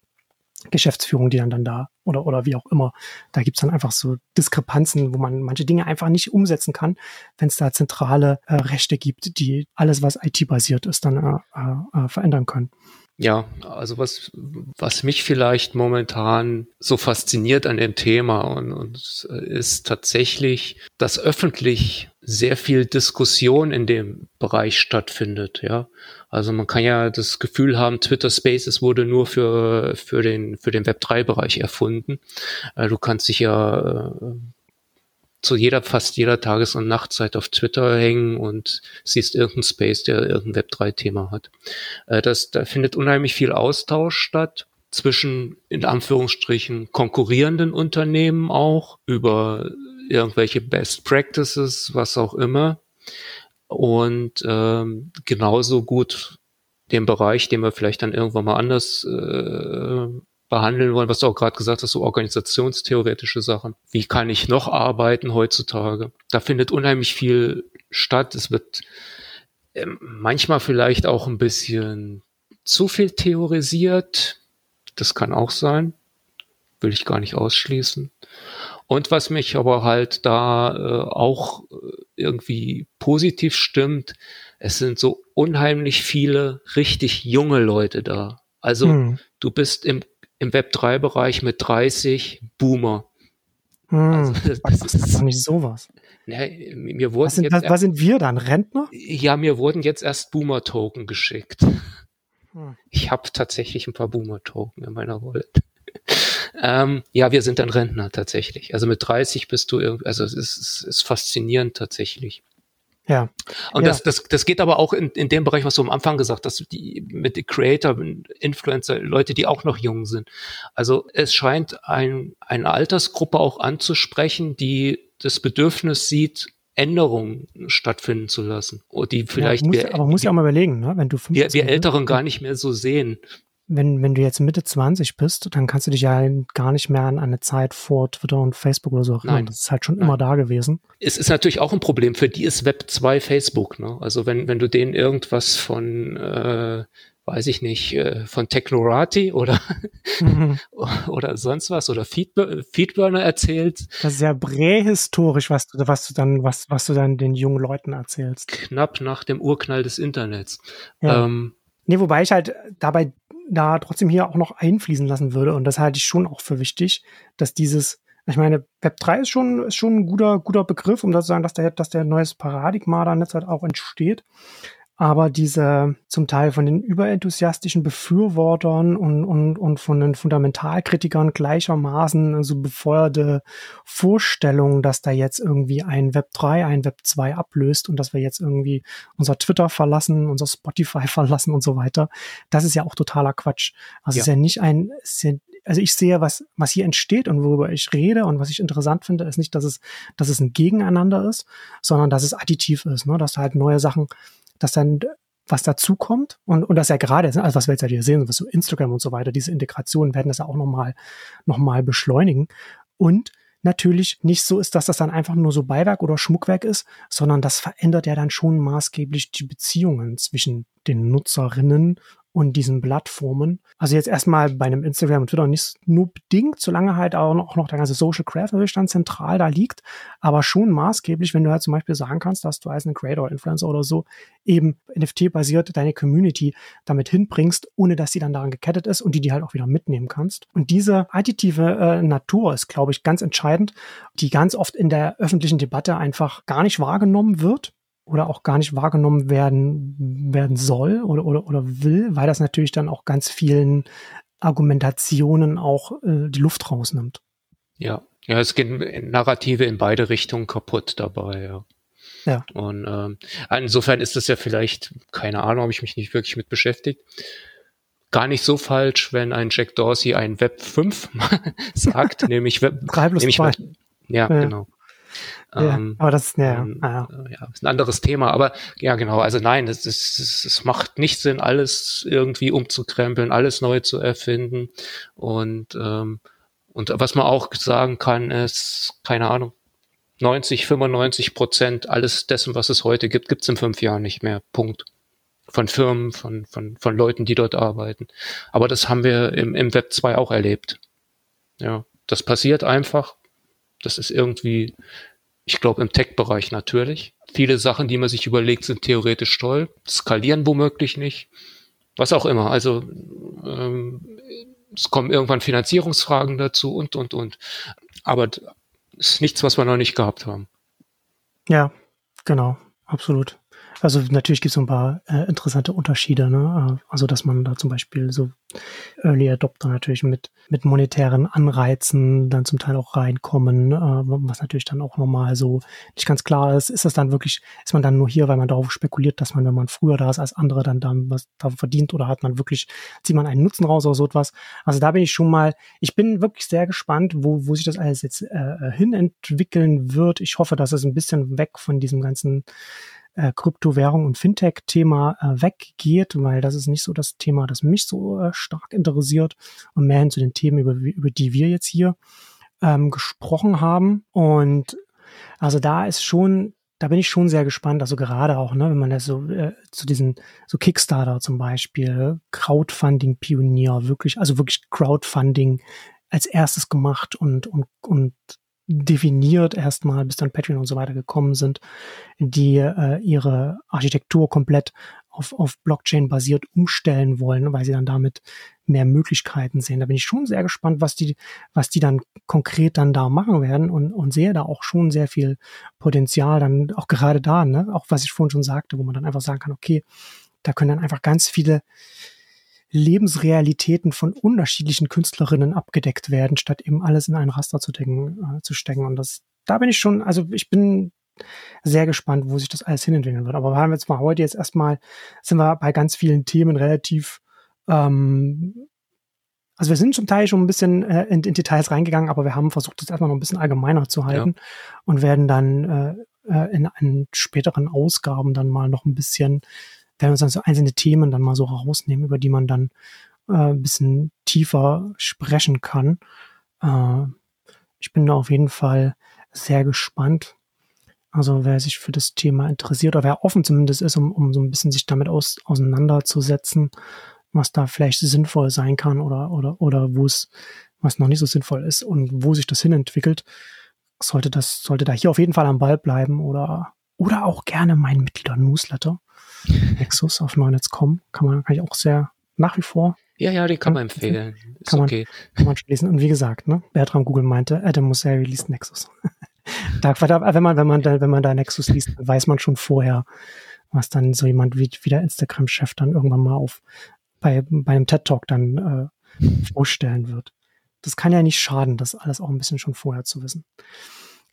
Geschäftsführung, die dann, dann da oder, oder wie auch immer. Da gibt's dann einfach so Diskrepanzen, wo man manche Dinge einfach nicht umsetzen kann, wenn es da zentrale äh, Rechte gibt, die alles, was IT-basiert ist, dann äh, äh, äh, verändern können. Ja, also was, was mich vielleicht momentan so fasziniert an dem Thema und, und ist tatsächlich, dass öffentlich sehr viel Diskussion in dem Bereich stattfindet, ja. Also man kann ja das Gefühl haben, Twitter Spaces wurde nur für, für den, für den Web3-Bereich erfunden. Äh, du kannst dich ja äh, zu jeder, fast jeder Tages- und Nachtzeit auf Twitter hängen und siehst irgendeinen Space, der irgendein Web3-Thema hat. Äh, das, da findet unheimlich viel Austausch statt zwischen, in Anführungsstrichen, konkurrierenden Unternehmen auch über irgendwelche Best Practices, was auch immer. Und ähm, genauso gut den Bereich, den wir vielleicht dann irgendwann mal anders äh, behandeln wollen, was du auch gerade gesagt hast, so organisationstheoretische Sachen. Wie kann ich noch arbeiten heutzutage? Da findet unheimlich viel statt. Es wird äh, manchmal vielleicht auch ein bisschen zu viel theorisiert. Das kann auch sein. Will ich gar nicht ausschließen. Und was mich aber halt da äh, auch äh, irgendwie positiv stimmt, es sind so unheimlich viele richtig junge Leute da. Also hm. du bist im im Web3-Bereich mit 30 Boomer. Hm, also, das, das ist doch nicht sowas. Ne, mir wurden was, sind, jetzt was, was sind wir dann? Rentner? Ja, mir wurden jetzt erst Boomer-Token geschickt. Hm. Ich habe tatsächlich ein paar Boomer-Token in meiner Wallet. ähm, ja, wir sind dann Rentner tatsächlich. Also mit 30 bist du irgendwie, also es ist, es ist faszinierend tatsächlich. Ja. Und ja. Das, das, das geht aber auch in, in dem Bereich, was du am Anfang gesagt hast, die, mit den Creator, Influencer, Leute, die auch noch jung sind. Also es scheint ein, eine Altersgruppe auch anzusprechen, die das Bedürfnis sieht, Änderungen stattfinden zu lassen. Und die vielleicht. Ja, muss, wir, aber muss ja auch mal überlegen, ne? wenn du 15 wir, wir Älteren gar nicht mehr so sehen wenn, wenn du jetzt Mitte 20 bist, dann kannst du dich ja gar nicht mehr an eine Zeit vor Twitter und Facebook oder so erinnern. Nein. Das ist halt schon Nein. immer da gewesen. Es ist natürlich auch ein Problem. Für die ist Web 2 Facebook. Ne? Also wenn, wenn du denen irgendwas von, äh, weiß ich nicht, äh, von Technorati oder, mhm. [laughs] oder sonst was oder Feedburner, Feedburner erzählst. Das ist ja prähistorisch, was du, was du dann, was, was du dann den jungen Leuten erzählst. Knapp nach dem Urknall des Internets. Ja. Ähm, Nee, wobei ich halt dabei da trotzdem hier auch noch einfließen lassen würde. Und das halte ich schon auch für wichtig, dass dieses, ich meine, Web 3 ist schon, ist schon ein guter, guter Begriff, um das zu sagen, dass der, dass der neues Paradigma da jetzt halt auch entsteht aber diese zum Teil von den überenthusiastischen Befürwortern und, und, und von den Fundamentalkritikern gleichermaßen so befeuerte Vorstellung, dass da jetzt irgendwie ein Web 3, ein Web 2 ablöst und dass wir jetzt irgendwie unser Twitter verlassen, unser Spotify [laughs] verlassen und so weiter, das ist ja auch totaler Quatsch. Also ja. ist ja nicht ein, ja, also ich sehe, was, was hier entsteht und worüber ich rede und was ich interessant finde, ist nicht, dass es, dass es ein Gegeneinander ist, sondern dass es additiv ist, ne? dass da halt neue Sachen dass dann was dazukommt und, und das ja gerade, also was wir jetzt ja hier sehen, was so Instagram und so weiter, diese Integrationen werden das ja auch nochmal noch mal beschleunigen. Und natürlich nicht so ist, dass das dann einfach nur so Beiwerk oder Schmuckwerk ist, sondern das verändert ja dann schon maßgeblich die Beziehungen zwischen den Nutzerinnen und diesen Plattformen. Also jetzt erstmal bei einem Instagram und Twitter nicht nur bedingt, solange halt auch noch, der ganze Social Craft natürlich dann zentral da liegt, aber schon maßgeblich, wenn du halt zum Beispiel sagen kannst, dass du als ein Creator, Influencer oder so eben NFT-basiert deine Community damit hinbringst, ohne dass sie dann daran gekettet ist und die die halt auch wieder mitnehmen kannst. Und diese additive äh, Natur ist, glaube ich, ganz entscheidend, die ganz oft in der öffentlichen Debatte einfach gar nicht wahrgenommen wird oder auch gar nicht wahrgenommen werden, werden soll oder, oder, oder will, weil das natürlich dann auch ganz vielen Argumentationen auch äh, die Luft rausnimmt. Ja, ja, es gehen Narrative in beide Richtungen kaputt dabei, ja. Ja. Und ähm, insofern ist es ja vielleicht, keine Ahnung, habe ich mich nicht wirklich mit beschäftigt, gar nicht so falsch, wenn ein Jack Dorsey ein Web 5 [laughs] sagt, [laughs] nämlich Web 3 plus nämlich 2. Ja, ja, genau. Ja, ähm, aber das ist, ja, ähm, ja. ja, ist ein anderes Thema. Aber ja, genau. Also nein, es, es, es macht nicht Sinn, alles irgendwie umzukrempeln, alles neu zu erfinden. Und, ähm, und was man auch sagen kann, ist, keine Ahnung, 90, 95 Prozent alles dessen, was es heute gibt, gibt's in fünf Jahren nicht mehr. Punkt. Von Firmen, von, von, von Leuten, die dort arbeiten. Aber das haben wir im, im Web 2 auch erlebt. Ja, das passiert einfach. Das ist irgendwie ich glaube im Tech-Bereich natürlich. Viele Sachen, die man sich überlegt, sind theoretisch toll, skalieren womöglich nicht. Was auch immer. Also ähm, es kommen irgendwann Finanzierungsfragen dazu und, und, und. Aber es ist nichts, was wir noch nicht gehabt haben. Ja, genau, absolut. Also natürlich gibt es so ein paar äh, interessante Unterschiede. Ne? Äh, also dass man da zum Beispiel so Early Adopter natürlich mit, mit monetären Anreizen dann zum Teil auch reinkommen, äh, was natürlich dann auch nochmal so nicht ganz klar ist. Ist das dann wirklich, ist man dann nur hier, weil man darauf spekuliert, dass man, wenn man früher da ist als andere, dann, dann was da verdient oder hat man wirklich, zieht man einen Nutzen raus oder so etwas. Also da bin ich schon mal, ich bin wirklich sehr gespannt, wo, wo sich das alles jetzt äh, hin entwickeln wird. Ich hoffe, dass es ein bisschen weg von diesem ganzen äh, Kryptowährung und Fintech-Thema äh, weggeht, weil das ist nicht so das Thema, das mich so äh, stark interessiert und mehr hin zu den Themen, über, über die wir jetzt hier ähm, gesprochen haben. Und also da ist schon, da bin ich schon sehr gespannt. Also gerade auch, ne, wenn man das so äh, zu diesen so Kickstarter zum Beispiel, Crowdfunding-Pionier, wirklich, also wirklich Crowdfunding als erstes gemacht und und und definiert erstmal, bis dann Patreon und so weiter gekommen sind, die äh, ihre Architektur komplett auf, auf Blockchain basiert umstellen wollen, weil sie dann damit mehr Möglichkeiten sehen. Da bin ich schon sehr gespannt, was die, was die dann konkret dann da machen werden und, und sehe da auch schon sehr viel Potenzial dann auch gerade da, ne? auch was ich vorhin schon sagte, wo man dann einfach sagen kann, okay, da können dann einfach ganz viele Lebensrealitäten von unterschiedlichen Künstlerinnen abgedeckt werden, statt eben alles in ein Raster zu, decken, äh, zu stecken. Und das, da bin ich schon, also ich bin sehr gespannt, wo sich das alles hinentwickeln wird. Aber wir haben jetzt mal heute jetzt erstmal, sind wir bei ganz vielen Themen relativ, ähm, also wir sind zum Teil schon ein bisschen äh, in, in, Details reingegangen, aber wir haben versucht, das erstmal noch ein bisschen allgemeiner zu halten ja. und werden dann äh, äh in, in späteren Ausgaben dann mal noch ein bisschen werden uns dann so einzelne Themen dann mal so rausnehmen, über die man dann äh, ein bisschen tiefer sprechen kann. Äh, ich bin da auf jeden Fall sehr gespannt. Also wer sich für das Thema interessiert oder wer offen zumindest ist, um, um so ein bisschen sich damit aus, auseinanderzusetzen, was da vielleicht sinnvoll sein kann oder, oder, oder wo es, was noch nicht so sinnvoll ist und wo sich das hinentwickelt, sollte das, sollte da hier auf jeden Fall am Ball bleiben oder, oder auch gerne mein Mitglieder-Newsletter. Nexus auf Neunetz.com. Kann man, kann ich auch sehr nach wie vor. Ja, ja, die kann man empfehlen. Ist kann, okay. man, kann man schließen. Und wie gesagt, ne, Bertram Google meinte, Adam Mosseri liest Nexus. [laughs] da, wenn man, wenn man da, wenn man da Nexus liest, weiß man schon vorher, was dann so jemand wie, wie der Instagram-Chef dann irgendwann mal auf bei, bei einem TED-Talk dann äh, vorstellen wird. Das kann ja nicht schaden, das alles auch ein bisschen schon vorher zu wissen.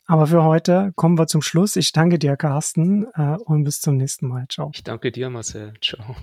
Aber für heute kommen wir zum Schluss. Ich danke dir, Carsten, äh, und bis zum nächsten Mal. Ciao. Ich danke dir, Marcel. Ciao.